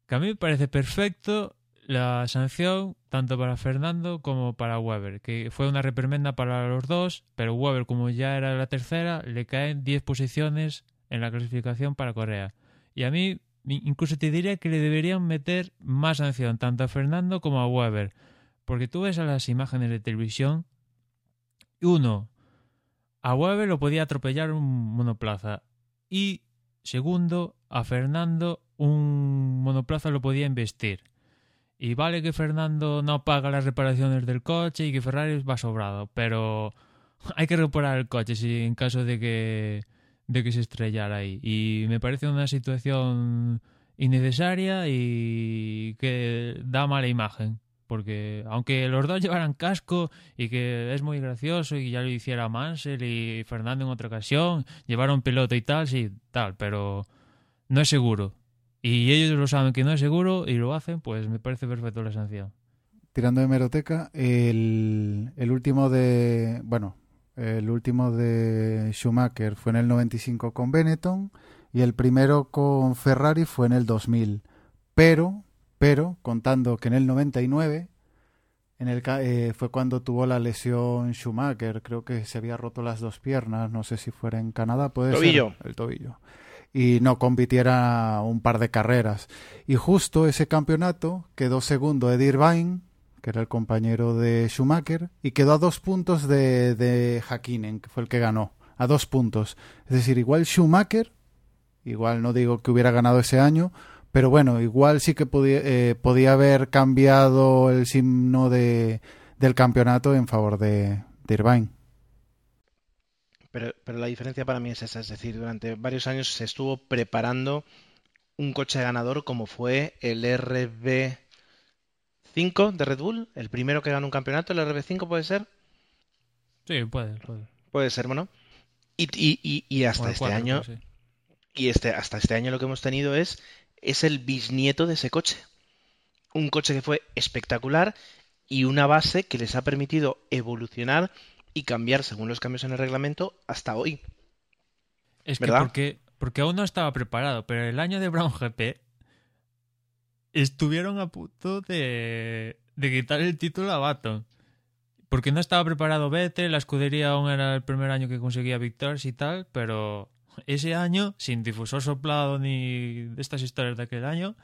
que a mí me parece perfecto la sanción tanto para Fernando como para Weber, que fue una reprimenda para los dos, pero Weber como ya era la tercera, le caen 10 posiciones en la clasificación para Corea. Y a mí incluso te diría que le deberían meter más sanción tanto a Fernando como a Weber, porque tú ves a las imágenes de televisión, uno, a Weber lo podía atropellar un monoplaza y segundo, a Fernando un monoplaza lo podía investir. Y vale que Fernando no paga las reparaciones del coche y que Ferrari va sobrado, pero hay que reparar el coche si en caso de que, de que se estrellara ahí. Y me parece una situación innecesaria y que da mala imagen. Porque aunque los dos llevaran casco y que es muy gracioso y ya lo hiciera Mansell y Fernando en otra ocasión, llevaron piloto y tal, sí, tal, pero no es seguro y ellos lo saben que no es seguro y lo hacen, pues me parece perfecto la sanción. Tirando de meroteca, el, el último de. Bueno, el último de Schumacher fue en el 95 con Benetton y el primero con Ferrari fue en el 2000. Pero, pero, contando que en el 99 en el, eh, fue cuando tuvo la lesión Schumacher, creo que se había roto las dos piernas, no sé si fuera en Canadá, puede tobillo. el tobillo y no compitiera un par de carreras. Y justo ese campeonato quedó segundo Eddie Irvine, que era el compañero de Schumacher, y quedó a dos puntos de, de Hakkinen, que fue el que ganó, a dos puntos. Es decir, igual Schumacher, igual no digo que hubiera ganado ese año, pero bueno, igual sí que podía, eh, podía haber cambiado el signo de, del campeonato en favor de, de Irvine. Pero, pero la diferencia para mí es esa, es decir, durante varios años se estuvo preparando un coche ganador como fue el RB5 de Red Bull, el primero que ganó un campeonato, el RB5 puede ser. Sí, puede, puede. Puede ser, bueno. Y, y, y, hasta este año. Y este, hasta este año lo que hemos tenido es, es el bisnieto de ese coche. Un coche que fue espectacular y una base que les ha permitido evolucionar y cambiar según los cambios en el reglamento hasta hoy. Es que porque, porque aún no estaba preparado, pero el año de Brown GP estuvieron a punto de, de quitar el título a Baton. Porque no estaba preparado Vettel, la escudería aún era el primer año que conseguía victorias y tal, pero ese año, sin difusor soplado ni de estas historias de aquel año,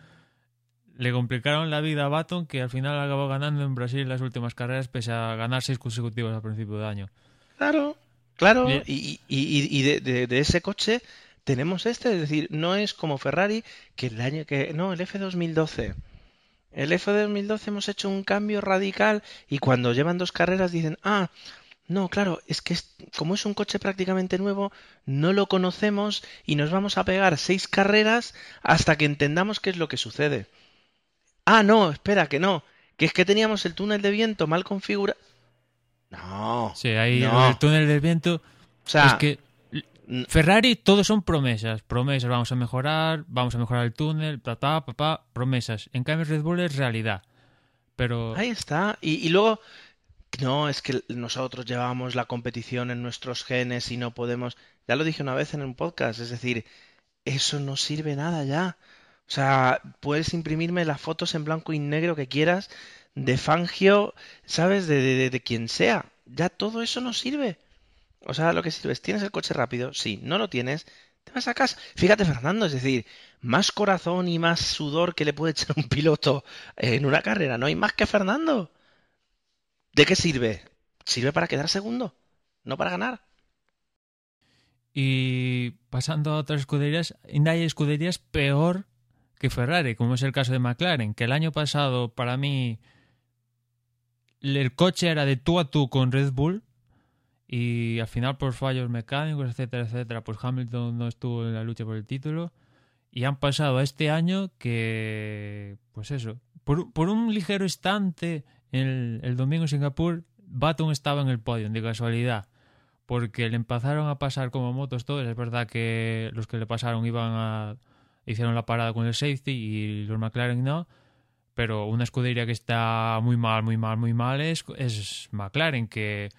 le complicaron la vida a Baton, que al final acabó ganando en Brasil las últimas carreras, pese a ganar seis consecutivos al principio de año. Claro, claro. Y, y, de, de, ese coche tenemos este, es decir, no es como Ferrari, que el año que. No, el F2012. El F2012 hemos hecho un cambio radical y cuando llevan dos carreras dicen, ah, no, claro, es que como es un coche prácticamente nuevo, no lo conocemos y nos vamos a pegar seis carreras hasta que entendamos qué es lo que sucede. Ah, no, espera, que no. Que es que teníamos el túnel de viento mal configurado. No. Sí, ahí el túnel del viento. O sea, es que Ferrari todos son promesas. Promesas, vamos a mejorar, vamos a mejorar el túnel, papá, papá, promesas. En cambio, Red Bull es realidad. Pero... Ahí está. Y, y luego, no, es que nosotros llevamos la competición en nuestros genes y no podemos. Ya lo dije una vez en un podcast, es decir, eso no sirve nada ya. O sea, puedes imprimirme las fotos en blanco y negro que quieras de Fangio, ¿sabes? De, de, de quien sea. Ya todo eso no sirve. O sea, lo que sirve es, ¿tienes el coche rápido? Sí, no lo tienes, te vas a casa. Fíjate, Fernando, es decir, más corazón y más sudor que le puede echar un piloto en una carrera. No hay más que Fernando. ¿De qué sirve? Sirve para quedar segundo, no para ganar. Y pasando a otras escuderías, hay escuderías peor que Ferrari, como es el caso de McLaren, que el año pasado para mí el coche era de tú a tú con Red Bull y al final por fallos mecánicos, etcétera, etcétera, pues Hamilton no estuvo en la lucha por el título y han pasado a este año que, pues eso, por, por un ligero instante el, el domingo en Singapur, Baton estaba en el podio, de casualidad, porque le empezaron a pasar como motos todos. Es verdad que los que le pasaron iban a. hicieron la parada con el safety y los McLaren no. Pero una escudería que está muy mal, muy mal, muy mal es, es McLaren, que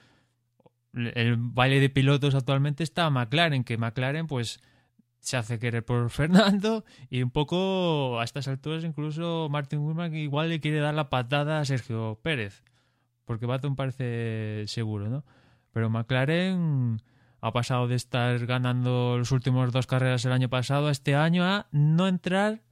el baile de pilotos actualmente está McLaren, que McLaren pues se hace querer por Fernando y un poco a estas alturas incluso Martin Willman igual le quiere dar la patada a Sergio Pérez porque Baton parece seguro, ¿no? Pero McLaren ha pasado de estar ganando los últimos dos carreras el año pasado a este año a no entrar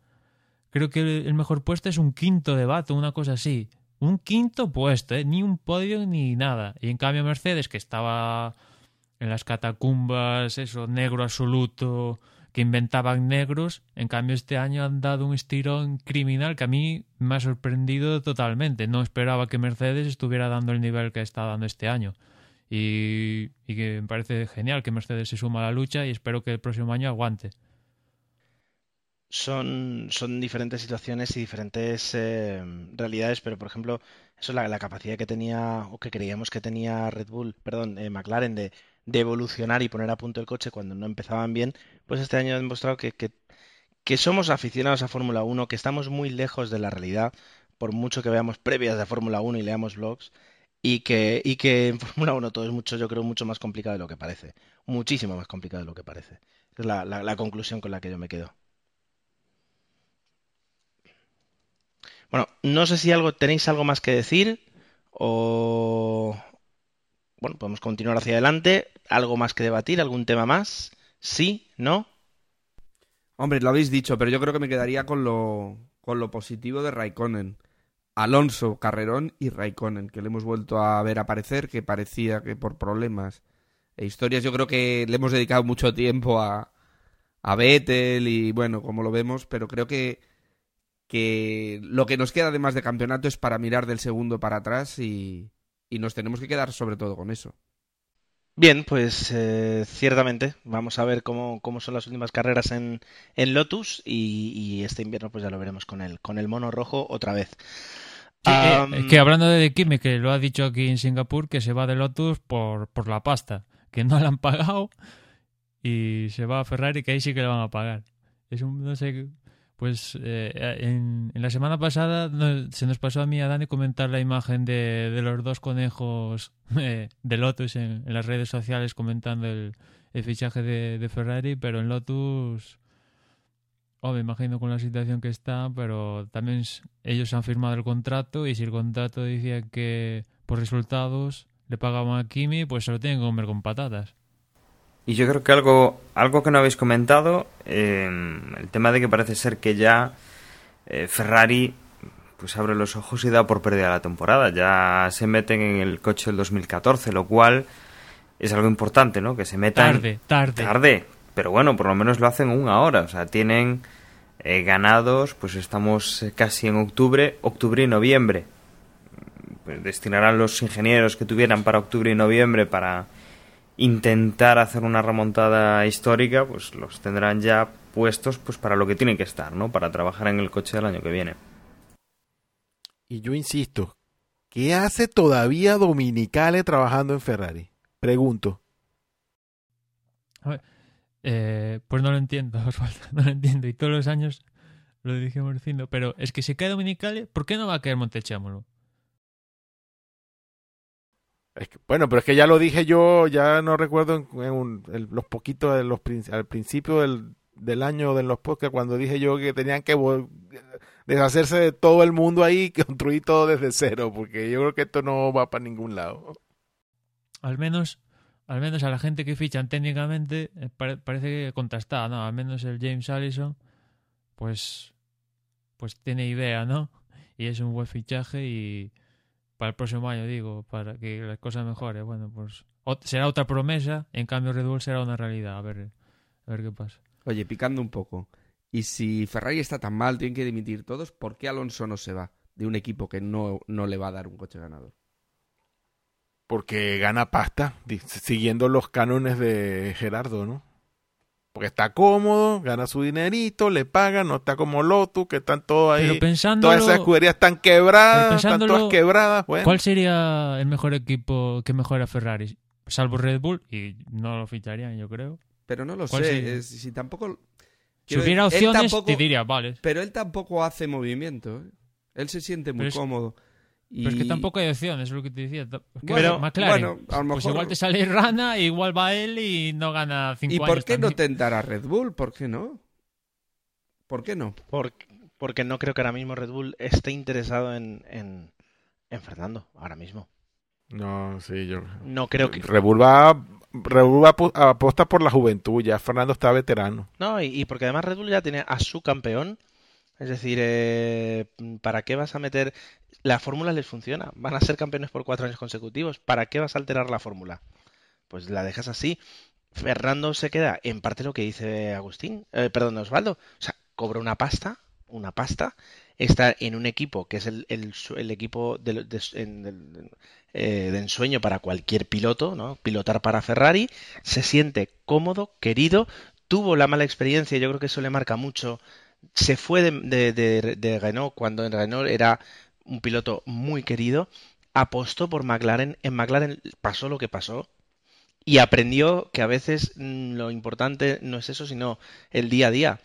creo que el mejor puesto es un quinto de una cosa así un quinto puesto, ¿eh? ni un podio ni nada y en cambio Mercedes que estaba en las catacumbas eso negro absoluto que inventaban negros, en cambio este año han dado un estirón criminal que a mí me ha sorprendido totalmente. No esperaba que Mercedes estuviera dando el nivel que está dando este año. Y, y que me parece genial que Mercedes se suma a la lucha y espero que el próximo año aguante. Son, son diferentes situaciones y diferentes eh, realidades, pero por ejemplo, eso es la, la, capacidad que tenía o que creíamos que tenía Red Bull, perdón, eh, McLaren de, de evolucionar y poner a punto el coche cuando no empezaban bien, pues este año ha demostrado que, que, que somos aficionados a Fórmula 1, que estamos muy lejos de la realidad, por mucho que veamos previas de Fórmula 1 y leamos blogs, y que, y que en Fórmula 1 todo es mucho, yo creo, mucho más complicado de lo que parece. Muchísimo más complicado de lo que parece. Es la, la, conclusión con la que yo me quedo. Bueno, no sé si algo tenéis algo más que decir o, bueno, podemos continuar hacia adelante. ¿Algo más que debatir? ¿Algún tema más? ¿Sí? ¿No? Hombre, lo habéis dicho, pero yo creo que me quedaría con lo, con lo positivo de Raikkonen. Alonso, Carrerón y Raikkonen, que le hemos vuelto a ver aparecer, que parecía que por problemas e historias, yo creo que le hemos dedicado mucho tiempo a, a Vettel y bueno, como lo vemos, pero creo que, que lo que nos queda además de campeonato es para mirar del segundo para atrás y, y nos tenemos que quedar sobre todo con eso. Bien, pues eh, ciertamente vamos a ver cómo, cómo, son las últimas carreras en, en Lotus y, y, este invierno pues ya lo veremos con el, con el mono rojo otra vez. Sí, um, eh, que hablando de Kimi, que lo ha dicho aquí en Singapur, que se va de Lotus por, por la pasta, que no le han pagado y se va a Ferrari, que ahí sí que le van a pagar. Es un, no sé, pues eh, en, la semana pasada se nos pasó a mí a Dani comentar la imagen de, de los dos conejos eh, de Lotus en, en, las redes sociales comentando el, fichaje de, de, Ferrari, pero en Lotus, oh, me imagino con la situación que está, pero también ellos han firmado el contrato y si el contrato decía que por resultados le pagaban a Kimi, pues se lo tienen que comer con patatas. Y yo creo que algo, algo que no habéis comentado, eh, el tema de que parece ser que ya eh, Ferrari pues abre los ojos y da por perdida la temporada. Ya se meten en el coche del 2014, lo cual es algo importante, ¿no? Que se metan... Tarde, tarde. Tarde, pero bueno, por lo menos lo hacen una hora. O sea, tienen eh, ganados, pues estamos casi en octubre, octubre y noviembre. Pues destinarán los ingenieros que tuvieran para octubre y noviembre para intentar hacer una remontada histórica, pues los tendrán ya puestos pues para lo que tienen que estar, ¿no? Para trabajar en el coche del año que viene. Y yo insisto, ¿qué hace todavía Dominicale trabajando en Ferrari? Pregunto. A ver, eh, pues no lo entiendo, Osvaldo, no lo entiendo. Y todos los años lo dijimos diciendo, pero es que si cae Dominicale, ¿por qué no va a caer Bueno, pero es que ya lo dije yo, ya no recuerdo en, los poquitos los al principio del, del año de los podcasts cuando dije yo que tenían que deshacerse de todo el mundo ahí y construir todo desde cero, porque yo creo que esto no va para ningún lado. Al menos, al menos a la gente que fichan técnicamente eh, parece que contrastada, ¿no? Al menos el James Allison, pues, pues tiene idea, ¿no? Y es un buen fichaje y para el próximo año, digo, para que las cosas mejoren. Bueno, pues será otra promesa, en cambio Red Bull será una realidad. A ver, a ver qué pasa. Oye, picando un poco. Y si Ferrari está tan mal, tienen que dimitir todos, ¿por qué Alonso no se va de un equipo que no, no le va a dar un coche ganador? Porque gana pasta, siguiendo los cánones de Gerardo, ¿no? Porque está cómodo, gana su dinerito, le pagan, no está como Lotus, que están todos ahí. todas esas escuderías están quebradas, están todas quebradas. ¿Cuál sería el mejor equipo que mejora Ferrari? Salvo Red Bull, y no lo ficharían, yo creo. Pero no lo sé, si tampoco... Si hubiera opciones, te diría, vale. Pero él tampoco hace movimiento. ¿eh? Él se siente muy cómodo. Pero es que tampoco hay opciones, es lo que te decía. Bueno, McLaren, pues igual te sale Rana, igual va él y no gana 5 años. ¿Y por qué no tentar a Red Bull? ¿Por qué no? ¿Por qué no? Porque, porque no creo que ahora mismo Red Bull esté interesado en, en, en Fernando, ahora mismo. No, sí, yo. No creo que. Red Bull va Red Bull aposta por la juventud, ya Fernando está veterano. No, y, porque además Red Bull ya tiene a su campeón. Es decir, eh, ¿para qué vas a meter... La fórmula les funciona, van a ser campeones por cuatro años consecutivos. ¿Para qué vas a alterar la fórmula? Pues la dejas así. Fernando se queda en parte lo que dice Agustín, eh, perdón, Osvaldo. O sea, cobra una pasta, una pasta, está en un equipo que es el, el, equipo de, eh, de ensueño para cualquier piloto, ¿no? Pilotar para Ferrari, se siente cómodo, querido, tuvo la mala experiencia, yo creo que eso le marca mucho. Se fue de, de, Renault cuando en Renault era un piloto muy querido, apostó por McLaren, en McLaren pasó lo que pasó, y aprendió que a veces mm, lo importante no es eso, sino el día a día.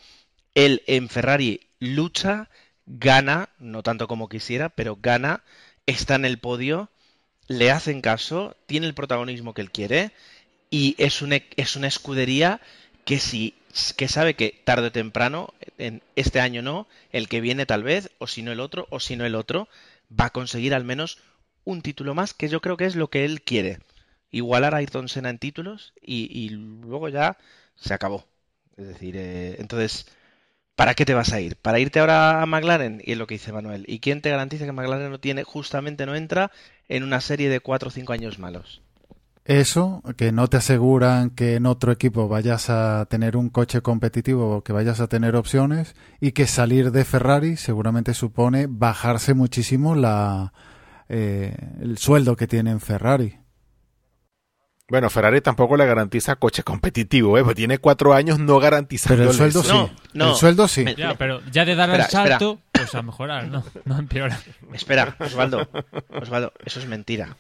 Él en Ferrari lucha, gana, no tanto como quisiera, pero gana, está en el podio le hacen caso, tiene el protagonismo que él quiere y es una, es una escudería que si que sabe que tarde o temprano, en este año no, el que viene tal vez, o si no el otro, o si no el otro, va a conseguir al menos un título más, que yo creo que es lo que él quiere. Igualar a Ayrton Senna en títulos y, luego ya se acabó. Es decir, eh, entonces ¿Para qué te vas a ir? ¿Para irte ahora a McLaren? Y es lo que dice Manuel. ¿Y quién te garantiza que McLaren no tiene, justamente no entra en una serie de cuatro o cinco años malos? Eso, que no te aseguran que en otro equipo vayas a tener un coche competitivo o que vayas a tener opciones y que salir de Ferrari seguramente supone bajarse muchísimo la, eh, el sueldo que tiene en Ferrari. Bueno, Ferrari tampoco le garantiza coche competitivo, ¿eh? Pues tiene cuatro años no garantizando Pero el sueldo sí. No, El sueldo sí. Ya, pero ya de dar el salto, pues a mejorar, no, no empeorar. Espera, Osvaldo, Osvaldo, eso es mentira.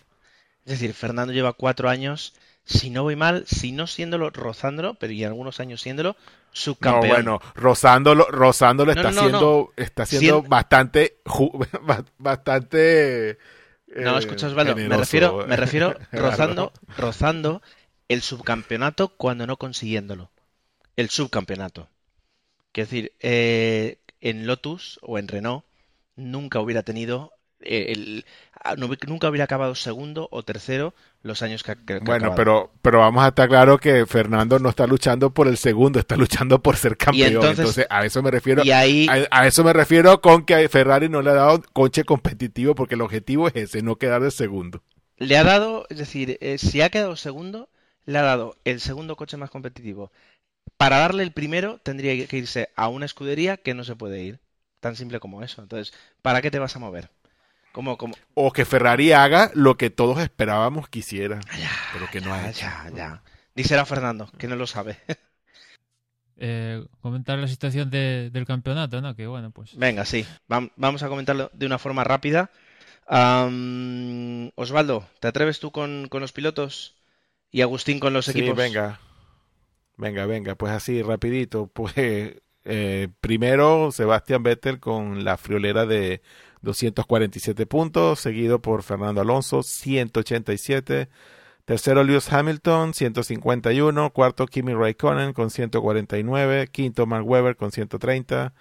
Es decir, Fernando lleva cuatro años, si no voy mal, si no siéndolo, rozándolo, pero y algunos años siéndolo, subcampeón. No, bueno, rozándolo, rozándolo está siendo, está siendo bastante, bastante no, escucha Osvaldo, me refiero, me refiero rozando, rozando el subcampeonato cuando no consiguiéndolo. El subcampeonato. Quiero decir, eh, en Lotus o en Renault nunca hubiera tenido eh, el, ah, nunca hubiera acabado segundo o tercero los años que, que Bueno, pero pero vamos a estar claro que Fernando no está luchando por el segundo, está luchando por ser campeón. Entonces, a eso me refiero. a, eso me refiero con que Ferrari no le ha dado coche competitivo porque el objetivo es ese, no quedar de segundo. Le ha dado, es decir, eh, si ha quedado segundo, le ha dado el segundo coche más competitivo. Para darle el primero tendría que irse a una escudería que no se puede ir. Tan simple como eso. Entonces, ¿para qué te vas a mover? O que Ferrari haga lo que todos esperábamos que hiciera, pero que no ha hecho. Ya, ya. Díselo a Fernando, que no lo sabe. Eh, comentar la situación del campeonato, ¿no? Que bueno, pues. Venga, sí. Vamos a comentarlo de una forma rápida. Osvaldo, ¿te atreves tú con, los pilotos? Y Agustín con los equipos. Sí, venga. Venga, venga, pues así, rapidito. Pues eh, primero Sebastián Vettel con la friolera de 247 puntos, seguido por Fernando Alonso, 187. Tercero Lewis Hamilton, 151. Cuarto Kimi Raikkonen con 149. Quinto Mark Webber con 130.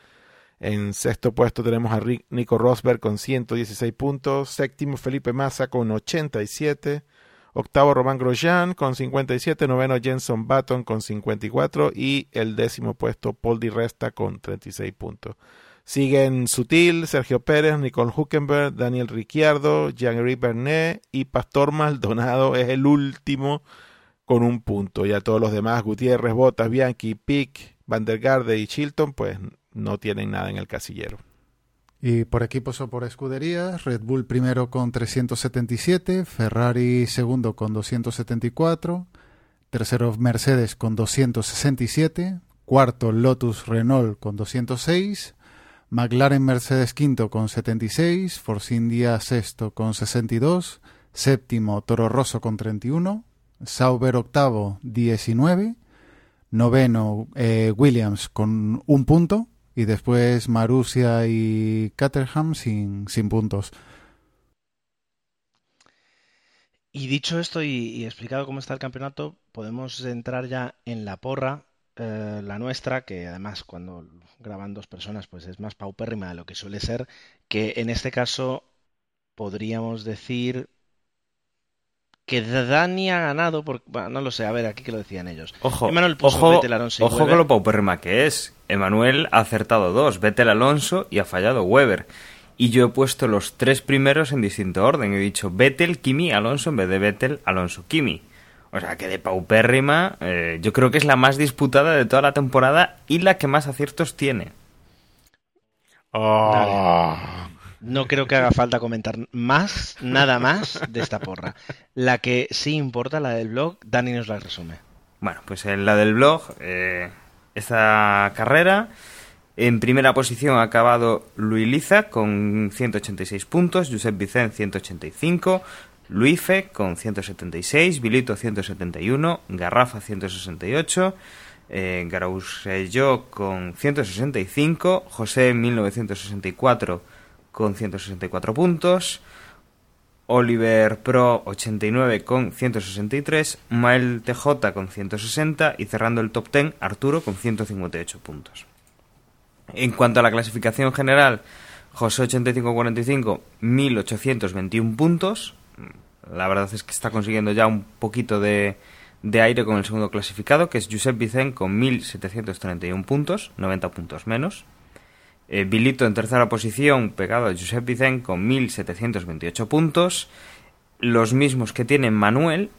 En sexto puesto tenemos a Nico Rosberg con 116 puntos. Séptimo Felipe Massa con 87. Octavo Román Grosjean con 57. Noveno Jenson Button con 54. Y el décimo puesto Paul Di Resta con 36 puntos. Siguen Sutil, Sergio Pérez, Nicole Huckenberg, Daniel Ricciardo, Jean-Éric Bernet y Pastor Maldonado es el último con un punto. Ya todos los demás, Gutiérrez, Botas, Bianchi, Pick, Van Garde y Chilton, pues no tienen nada en el casillero. Y por equipos o por escuderías, Red Bull primero con 377, Ferrari segundo con 274, tercero Mercedes con 267, cuarto Lotus Renault con 206, McLaren Mercedes quinto con 76, Force India sexto con 62, séptimo Toro Rosso con 31, Sauber octavo 19, noveno eh, Williams con un punto y después Marussia y Caterham sin, sin puntos. Y dicho esto y, explicado cómo está el campeonato, podemos entrar ya en la porra, eh, la nuestra, que además cuando graban dos personas pues es más paupérrima de lo que suele ser, que en este caso podríamos decir que Dani ha ganado, porque, bueno, no lo sé, a ver, aquí que lo decían ellos. Ojo, ojo, ojo con lo paupérrima que es. Emanuel ha acertado dos, Vettel Alonso y ha fallado Weber. Y yo he puesto los tres primeros en distinto orden. He dicho Vettel, Kimi, Alonso en vez de Vettel, Alonso, Kimi. O sea que de paupérrima, eh, yo creo que es la más disputada de toda la temporada y la que más aciertos tiene. Ah. No creo que haga falta comentar más, nada más de esta porra. La que sí importa, la del blog, Dani nos la resume. Bueno, pues en la del blog, eh, esta carrera, en primera posición ha acabado Luis Liza con 186 puntos, Josep Vicent 185, Luife con 176, Bilito 171, Garrafa 168, eh, Garausello con 165, José 1964 con 164 puntos. Oliver Pro 89 con 163, Mael TJ con 160 y cerrando el top 10 Arturo con 158 puntos. En cuanto a la clasificación general, José 85-45, 1821 puntos. La verdad es que está consiguiendo ya un poquito de, aire con el segundo clasificado, que es Josep Vicent con 1731 puntos, 90 puntos menos. Eh, Bilito en tercera posición, pegado a Josep Vicent con 1.728 puntos. Los mismos que tiene Manuel.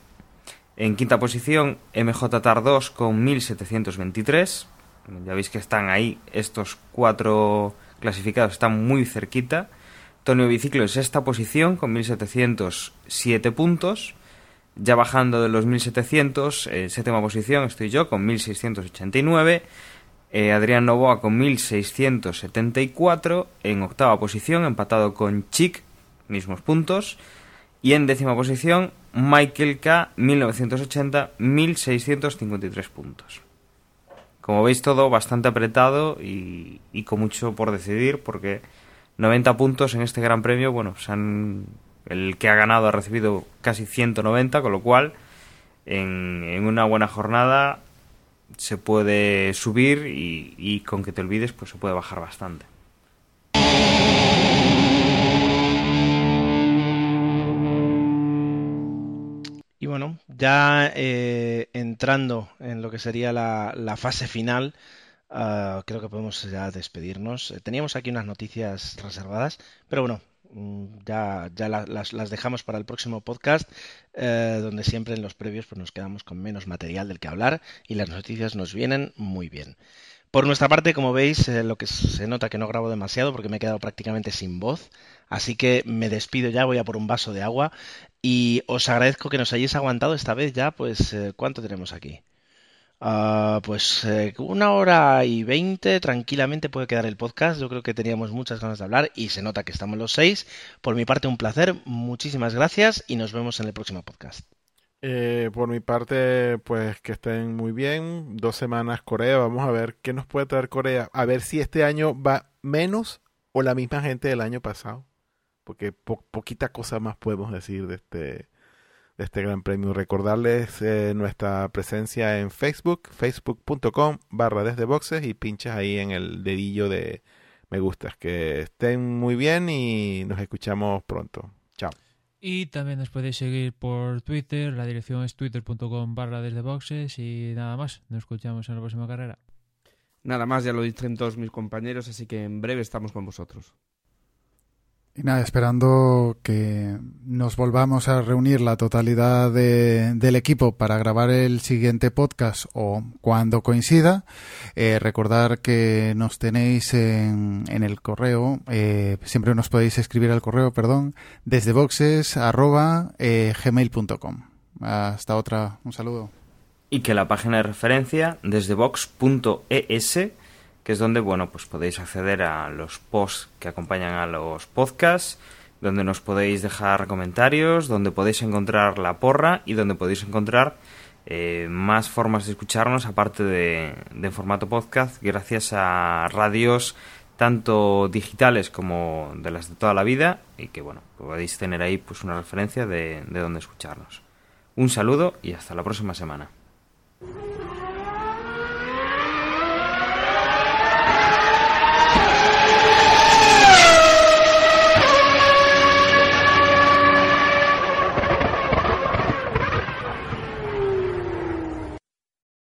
En quinta posición, MJ Tar 2 con 1.723. Ya veis que están ahí estos cuatro clasificados, están muy cerquita. Tonio Biciclo en sexta posición con 1.707 puntos. Ya bajando de los 1.700, en séptima posición estoy yo con 1.689. Eh, Adrián Novoa con 1674 en octava posición, empatado con Chic, mismos puntos. Y en décima posición, Michael K, 1980, 1653 puntos. Como veis, todo bastante apretado y, con mucho por decidir, porque 90 puntos en este Gran Premio, bueno, el que ha ganado ha recibido casi 190, con lo cual en, en una buena jornada se puede subir y, con que te olvides pues se puede bajar bastante. Y bueno, ya eh, entrando en lo que sería la, fase final, ah, creo que podemos ya despedirnos. Eh, teníamos aquí unas noticias reservadas, pero bueno, Mm, ya, ya las, dejamos para el próximo podcast, eh, donde siempre en los previos pues nos quedamos con menos material del que hablar y las noticias nos vienen muy bien. Por nuestra parte, como veis, eh, lo que se nota que no grabo demasiado porque me he quedado prácticamente sin voz, así que me despido ya, voy a por un vaso de agua y os agradezco que nos hayáis aguantado esta vez ya, pues, ¿cuánto tenemos aquí? Ah, pues eh, una hora y veinte tranquilamente puede quedar el podcast. Yo creo que teníamos muchas ganas de hablar y se nota que estamos los seis. Por mi parte, un placer. Muchísimas gracias y nos vemos en el próximo podcast. Eh, por mi parte, pues que estén muy bien. Dos semanas Corea. Vamos a ver qué nos puede traer Corea. A ver si este año va menos o la misma gente del año pasado. porque poquita cosa más podemos decir de este, de este gran premio. Recordarles eh, nuestra presencia en Facebook, facebook.com barra desde boxes y pinchas ahí en el dedillo de me gustas. Que estén muy bien y nos escuchamos pronto. Chao. Y también nos podéis seguir por Twitter, la dirección es twitter.com barra desde boxes y nada más. Nos escuchamos en la próxima carrera. Nada más, ya lo dicen todos mis compañeros, así que en breve estamos con vosotros. Y nada, esperando que nos volvamos a reunir la totalidad del equipo para grabar el siguiente podcast o cuando coincida. Eh, recordar que nos tenéis en, el correo, eh, siempre nos podéis escribir al correo, perdón, desde boxes eh. Hasta otra, un saludo. Y que la página de referencia desde box.es que es donde bueno pues podéis acceder a los posts que acompañan a los podcasts donde nos podéis dejar comentarios donde podéis encontrar la porra y donde podéis encontrar eh, más formas de escucharnos aparte de, de formato podcast gracias a radios tanto digitales como de las de toda la vida y que bueno podéis tener ahí pues una referencia de, de dónde escucharnos. Un saludo y hasta la próxima semana